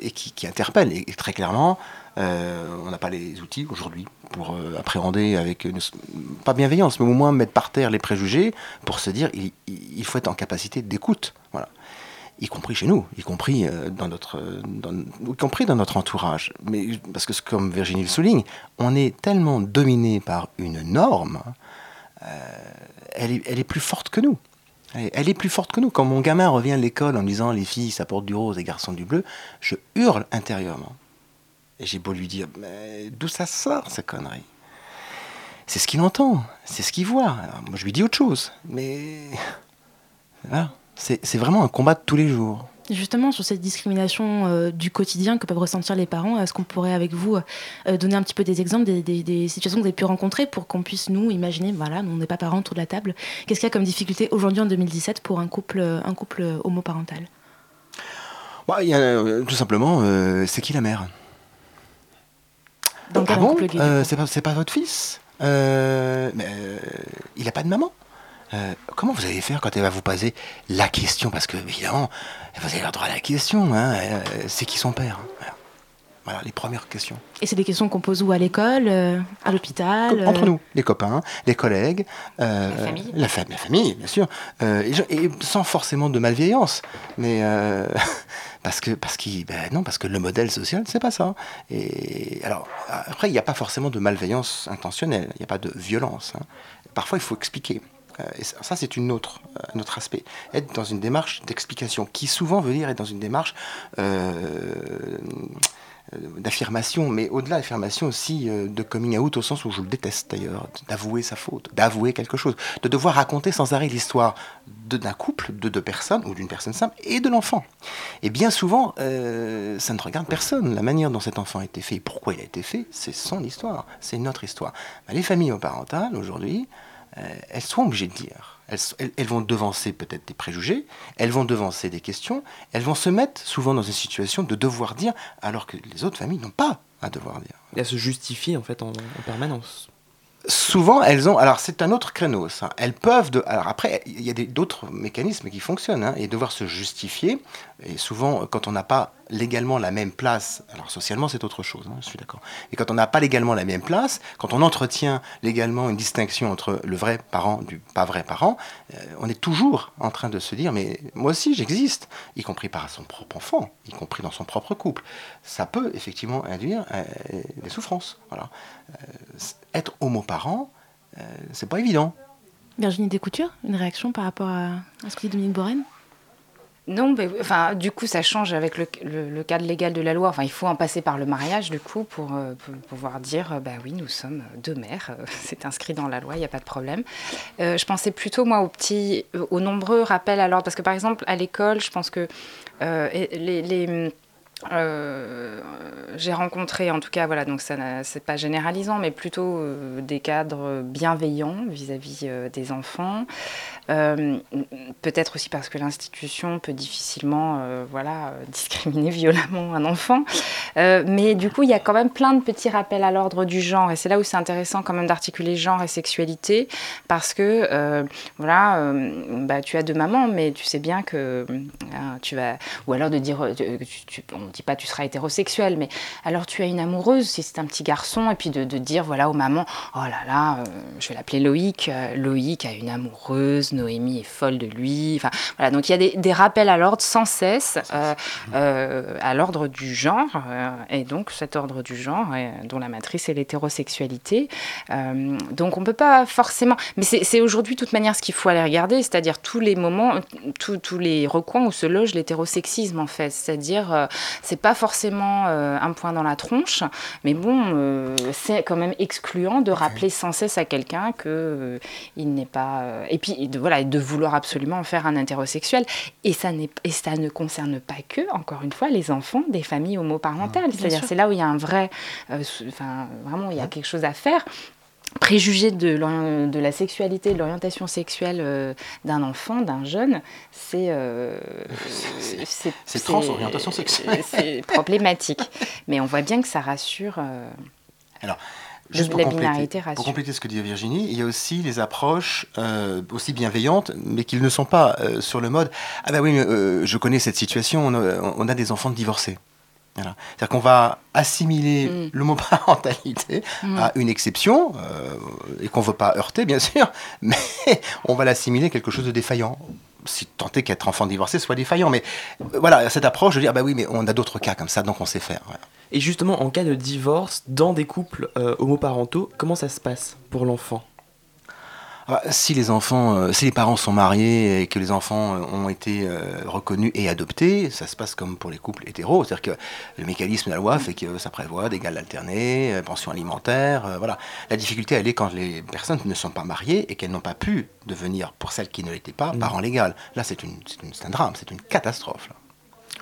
S8: et qui, interpellent. Et, très clairement, on n'a pas les outils aujourd'hui pour appréhender avec, pas bienveillance, mais au moins mettre par terre les préjugés pour se dire il, faut être en capacité d'écoute. Voilà y compris chez nous, y compris, euh, dans, notre, y compris dans notre entourage. Mais, parce que, comme Virginie le souligne, on est tellement dominé par une norme, euh, elle, est, plus forte que nous. Elle, est plus forte que nous. Quand mon gamin revient de l'école en disant les filles, ça porte du rose, les garçons du bleu, je hurle intérieurement. Et j'ai beau lui dire, mais d'où ça sort, ces conneries C'est ce qu'il entend, c'est ce qu'il voit. moi, je lui dis autre chose. Mais. Voilà c'est vraiment un combat de tous les jours.
S7: Justement, sur cette discrimination euh, du quotidien que peuvent ressentir les parents, est-ce qu'on pourrait avec vous euh, donner un petit peu des exemples, des, situations que vous avez pu rencontrer pour qu'on puisse nous imaginer, voilà, on n'est pas parents autour de la table, qu'est-ce qu'il y a comme difficulté aujourd'hui en 2017 pour un couple, un couple homoparental?
S8: Bah, il y a, Tout simplement, euh, c'est qui la mère?
S7: Dans ah bon
S8: C'est pas, pas, votre fils? Mais, Il n'a pas de maman? Euh, comment vous allez faire quand elle va vous poser la question? Parce que, évidemment, vous avez le droit à la question. Hein, euh, c'est qui son père voilà. les premières questions.
S7: Et c'est des questions qu'on pose où? À l'école euh, À l'hôpital
S8: Entre nous, les copains, les collègues.
S10: la famille
S8: la, la, famille, bien sûr. Et, sans forcément de malveillance. Mais. parce que parce qu'il ben non parce que le modèle social c'est pas ça et alors après il n'y a pas forcément de malveillance intentionnelle il n'y a pas de violence hein. parfois il faut expliquer euh, et ça, c'est une autre, euh, un autre aspect. Être dans une démarche d'explication, qui souvent veut dire être dans une démarche euh, d'affirmation, mais au-delà d'affirmation aussi de coming out au sens où je le déteste d'ailleurs, d'avouer sa faute, d'avouer quelque chose, de devoir raconter sans arrêt l'histoire d'un couple, de deux personnes, ou d'une personne simple, et de l'enfant. Et bien souvent, ça ne regarde personne. La manière dont cet enfant a été fait, pourquoi il a été fait, c'est son histoire, c'est notre histoire. les familles parentales aujourd'hui, euh, elles sont obligées de dire. Elles, vont devancer peut-être des préjugés, elles vont devancer des questions, elles vont se mettre souvent dans une situation de devoir dire alors que les autres familles n'ont pas à devoir dire.
S6: Et à se justifier en fait en, permanence.
S8: Souvent, elles ont. Alors, c'est un autre créneau, ça. Elles peuvent. De, alors, après, il y a d'autres mécanismes qui fonctionnent, hein, et devoir se justifier. Et souvent, quand on n'a pas légalement la même place, alors socialement c'est autre chose, hein, je suis d'accord, et quand on n'a pas légalement la même place, quand on entretient légalement une distinction entre le vrai parent du pas vrai parent, euh, on est toujours en train de se dire mais moi aussi j'existe, y compris par son propre enfant, y compris dans son propre couple. Ça peut effectivement induire euh, des souffrances. Voilà. Euh, être homoparent, c'est pas évident.
S7: Virginie Descoutures, une réaction par rapport à, à ce que dit Dominique Borène
S11: non, mais, enfin, du coup, ça change avec le, cadre légal de la loi. Enfin, il faut en passer par le mariage, du coup, pour, euh, pouvoir dire, euh, bah oui, nous sommes deux mères. Euh, c'est inscrit dans la loi, il n'y a pas de problème. je pensais plutôt, moi, aux petits, aux nombreux rappels à l'ordre. Parce que, par exemple, à l'école, je pense que les euh, j'ai rencontré, en tout cas, voilà, donc ça c'est pas généralisant, mais plutôt euh, des cadres bienveillants vis-à-vis euh, des enfants. Peut-être aussi parce que l'institution peut difficilement, voilà, discriminer violemment un enfant. mais du coup, il y a quand même plein de petits rappels à l'ordre du genre, et c'est là où c'est intéressant quand même d'articuler genre et sexualité, parce que, voilà, bah, tu as deux mamans, mais tu sais bien que tu vas, ou alors de dire, tu, dit pas tu seras hétérosexuel, mais alors tu as une amoureuse si c'est un petit garçon, et puis de, dire voilà aux mamans, oh là là, euh, je vais l'appeler Loïc, euh, Loïc a une amoureuse, Noémie est folle de lui. Enfin voilà, donc il y a des, rappels à l'ordre sans cesse, euh, à l'ordre du genre, et donc cet ordre du genre, dont la matrice est l'hétérosexualité. donc on peut pas forcément, mais c'est aujourd'hui de toute manière ce qu'il faut aller regarder, c'est-à-dire tous les moments, tous les recoins où se loge l'hétérosexisme en fait, c'est-à-dire c'est pas forcément euh, un point dans la tronche, mais bon, euh, c'est quand même excluant de rappeler sans cesse à quelqu'un que euh, il n'est pas. et puis de, voilà, de vouloir absolument en faire un hétérosexuel. Et ça, et ça ne concerne pas que, encore une fois, les enfants des familles homoparentales. C'est-à-dire, c'est là où il y a un vrai. Enfin, vraiment, il y a quelque chose à faire préjugé de, de, la sexualité, de l'orientation sexuelle euh, d'un enfant, d'un jeune, c'est euh,
S8: c'est trans orientation sexuelle.
S11: C'est problématique, mais on voit bien que ça rassure. Euh.
S8: Alors, Juste pour compléter, pour compléter ce que dit Virginie, il y a aussi les approches euh, aussi bienveillantes, mais qui ne sont pas sur le mode Ah bah oui, je connais cette situation, on a, on a des enfants divorcés. Voilà. C'est-à-dire qu'on va assimiler
S11: Mm.
S8: le mot parentalité
S11: Mm.
S8: à une exception, euh, et qu'on ne veut pas heurter, bien sûr, mais on va l'assimiler à quelque chose de défaillant. Si tant est qu'être enfant divorcé soit défaillant. Mais euh, voilà, cette approche de dire, bah oui, mais on a d'autres cas comme ça, donc on sait faire. voilà.
S6: Et justement, en cas de divorce, dans des couples euh, homoparentaux, comment ça se passe pour l'enfant?
S8: Ah, Si les enfants, euh, si les parents sont mariés et que les enfants euh, ont été euh, reconnus et adoptés, ça se passe comme pour les couples hétéros, c'est-à-dire que le mécanisme de la loi fait que ça prévoit des gardes alternés, euh, pension alimentaire, voilà. La difficulté, elle est quand les personnes ne sont pas mariées et qu'elles n'ont pas pu devenir, pour celles qui ne l'étaient pas, parents légales. Là, c'est un drame, c'est une catastrophe. là.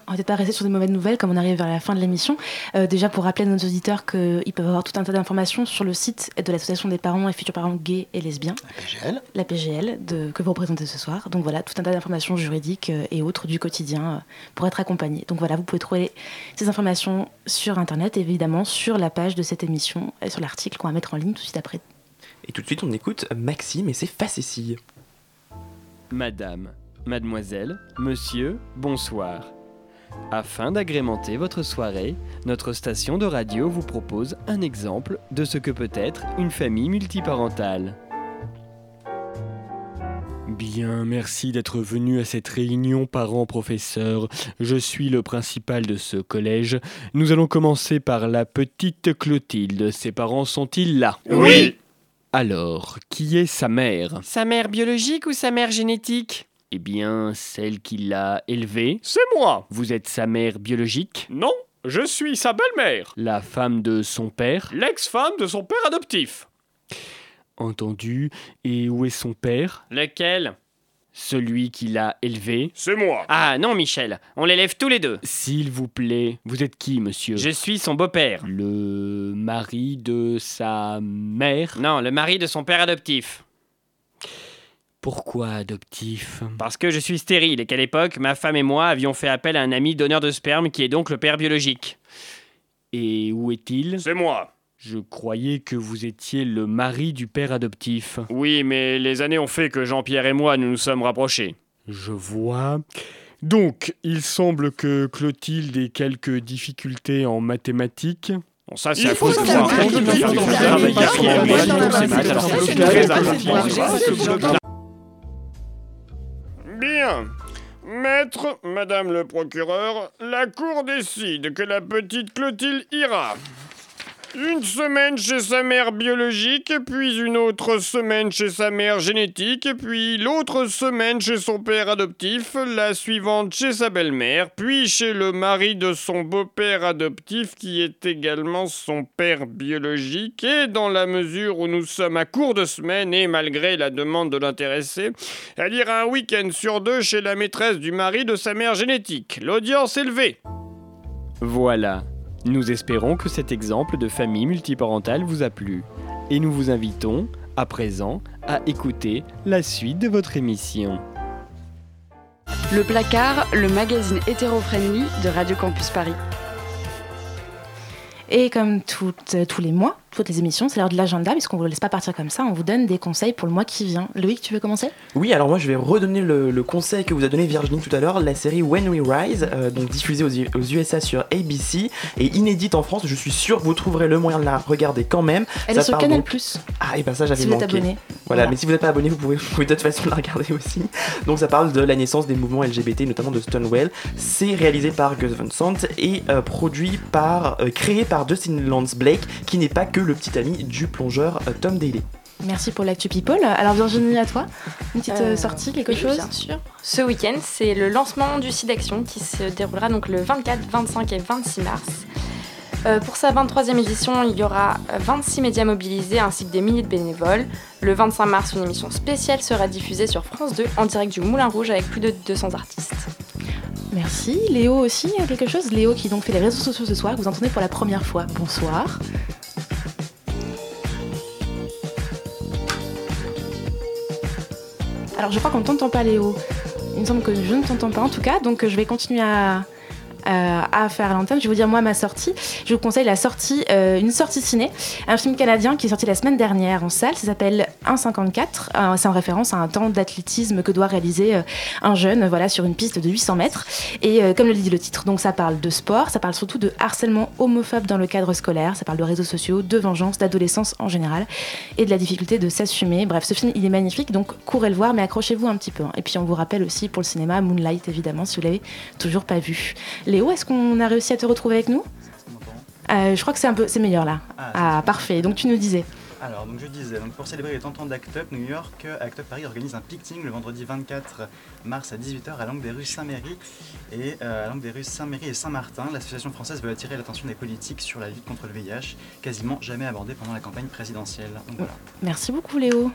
S7: On va peut-être pas rester sur des mauvaises nouvelles comme on arrive vers la fin de l'émission. Euh, déjà pour rappeler à nos auditeurs qu'ils peuvent avoir tout un tas d'informations sur le site de l'association des parents et futurs parents gays et lesbiens.
S8: La PGL.
S7: La PGL de, que vous représentez ce soir. Donc voilà, tout un tas d'informations juridiques euh, et autres du quotidien euh, pour être accompagnés. Donc voilà, vous pouvez trouver ces informations sur Internet, évidemment sur la page de cette émission et sur l'article qu'on va mettre en ligne tout de suite après.
S6: Et tout de suite, on écoute Maxime et ses facéties.
S13: Madame, mademoiselle, monsieur, bonsoir. Afin d'agrémenter votre soirée, notre station de radio vous propose un exemple de ce que peut être une famille multiparentale. Bien, merci d'être venu à cette réunion parents-professeurs. Je suis le principal de ce collège. Nous allons commencer par la petite Clotilde. Ses parents sont-ils là?
S12: Oui.
S13: Alors, qui est sa mère? Sa mère biologique ou sa mère génétique? Eh bien, celle qui l'a élevée.
S12: C'est moi.
S13: Vous êtes sa mère biologique?
S12: Non, je suis sa belle-mère,
S13: La femme de son père?
S12: L'ex-femme de son père adoptif.
S13: Entendu. Et où est son père?
S12: Lequel?
S13: Celui qui l'a élevé?
S12: C'est moi.
S13: Ah non, Michel, on l'élève tous les deux. S'il vous plaît, vous êtes qui, monsieur? Je suis son beau-père. Le mari de sa mère? Non, le mari de son père adoptif. Pourquoi adoptif Parce que je suis stérile et qu'à l'époque, ma femme et moi avions fait appel à un ami donneur de sperme qui est donc le père biologique. Et où est-il
S12: C'est moi.
S13: Je croyais que vous étiez le mari du père adoptif.
S12: Oui, mais les années ont fait que Jean-Pierre et moi nous nous sommes rapprochés.
S13: Je vois. Donc, il semble que Clotilde ait quelques difficultés en mathématiques.
S12: Bon, ça, c'est à cause de
S13: savoir
S12: Bien. Maître, Madame le procureur, la Cour décide que la petite Clotilde ira. Une semaine chez sa mère biologique, puis une autre semaine chez sa mère génétique, puis l'autre semaine chez son père adoptif, la suivante chez sa belle-mère, puis chez le mari de son beau-père adoptif qui est également son père biologique, et dans la mesure où nous sommes à court de semaine et malgré la demande de l'intéressé, elle ira un week-end sur deux chez la maîtresse du mari de sa mère génétique. L'audience est levée.
S13: Voilà. Nous espérons que cet exemple de famille multiparentale vous a plu. Et nous vous invitons, à présent, à écouter la suite de votre émission.
S15: Le placard, le magazine hétéro-friendly de Radio Campus Paris.
S7: Et comme euh, tous les mois, toutes les émissions, c'est l'heure de l'agenda, puisqu'on ne vous laisse pas partir comme ça, on vous donne des conseils pour le mois qui vient. Loïc, tu veux commencer?
S6: Oui, alors moi je vais redonner le, le conseil que vous a donné Virginie tout à l'heure, la série When We Rise, euh, donc diffusée aux, aux USA sur ABC et inédite en France. Je suis sûr que vous trouverez le moyen de la regarder quand même.
S7: Elle
S6: Ça
S7: est sur Canal+.
S6: donc- Ah, et ben ça j'avais
S7: Si vous êtes
S6: manqué.
S7: abonné.
S6: Voilà,
S7: Voilà.
S6: mais si vous n'êtes pas abonné, vous pouvez, vous pouvez de toute façon la regarder aussi. Donc ça parle de la naissance des mouvements LGBT, notamment de Stonewall. C'est réalisé par Gus Van Sant et euh, produit par, euh, créé par Dustin Lance Blake, qui n'est pas que le petit ami du plongeur euh, Tom Daly.
S7: Merci pour l'actu people. Alors Virginie, à toi Une petite euh,
S10: Euh,
S7: sortie, quelque
S10: oui,
S7: chose
S10: Bien sûr. Ce week-end, c'est le lancement du site d'action qui se déroulera donc le 24, 25 et 26 mars. Euh, pour sa 23e édition, il y aura euh, 26 médias mobilisés ainsi que des milliers de bénévoles. Le 25 mars, une émission spéciale sera diffusée sur France 2 en direct du Moulin Rouge avec plus de 200 artistes.
S7: Merci. Léo aussi, a quelque chose Léo qui donc fait les réseaux sociaux ce soir, que vous entendez pour la première fois. Bonsoir. Alors je crois qu'on ne t'entend pas Léo. Il me semble que je ne t'entends pas en tout cas, donc je vais continuer à, à faire à l'antenne. Je vais vous dire moi ma sortie. Je vous conseille la sortie, euh, une sortie ciné, un film canadien qui est sorti la semaine dernière en salle. Ça s'appelle 1,54. Euh, c'est en référence à un temps d'athlétisme que doit réaliser euh, un jeune, voilà, sur une piste de 800 mètres. Et euh, comme le dit le titre, donc ça parle de sport, ça parle surtout de harcèlement homophobe dans le cadre scolaire, ça parle de réseaux sociaux, de vengeance, d'adolescence en général et de la difficulté de s'assumer. Bref, ce film il est magnifique, donc courez le voir, mais accrochez-vous un petit peu. hein. Et puis on vous rappelle aussi pour le cinéma Moonlight évidemment si vous l'avez toujours pas vu. Léo, est-ce qu'on a réussi à te retrouver avec nous Euh, Je crois que c'est un peu, c'est meilleur là. Ah, parfait. Donc tu nous disais.
S16: Alors, donc je disais, donc pour célébrer les 30 ans d'Act Up, New York, Act Up Paris organise un picting le vendredi 24 mars à 18h à l'angle des rues Saint-Méry et euh, à l'angle des rues Saint-Méry et Saint-Martin. L'association française veut attirer l'attention des politiques sur la lutte contre le VIH, quasiment jamais abordée pendant la campagne présidentielle. Donc voilà.
S7: Merci beaucoup Léo.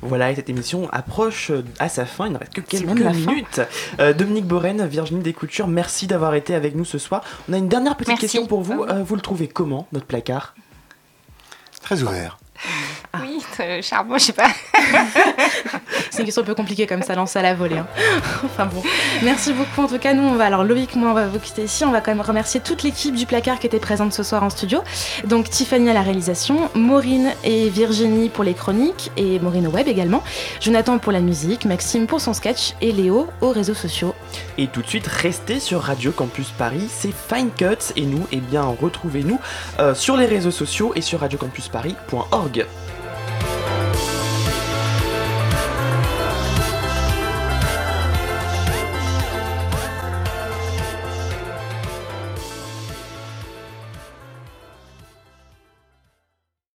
S6: Voilà, et cette émission approche euh, à sa fin. Il ne reste que quelques minutes. Euh, Dominique Borène, Virginie Descoutures, merci d'avoir été avec nous ce soir. On a une dernière petite
S11: Merci.
S6: question pour vous. Euh, vous le trouvez comment, notre placard?
S8: Très ouvert.
S11: Oui, euh, charbon, je sais pas.
S7: C'est une question un peu compliquée comme ça, lancer à la volée. hein. enfin bon, merci beaucoup. En tout cas, nous, on va, alors Loïc, moi, on va vous quitter ici. On va quand même remercier toute l'équipe du placard qui était présente ce soir en studio. Donc Tiffany à la réalisation, Maureen et Virginie pour les chroniques, et Maureen au web également, Jonathan pour la musique, Maxime pour son sketch, et Léo aux réseaux sociaux.
S6: Et tout de suite, restez sur Radio Campus Paris, c'est Fine Cuts et nous, eh bien, retrouvez-nous euh, sur les réseaux sociaux et sur radiocampusparis.org.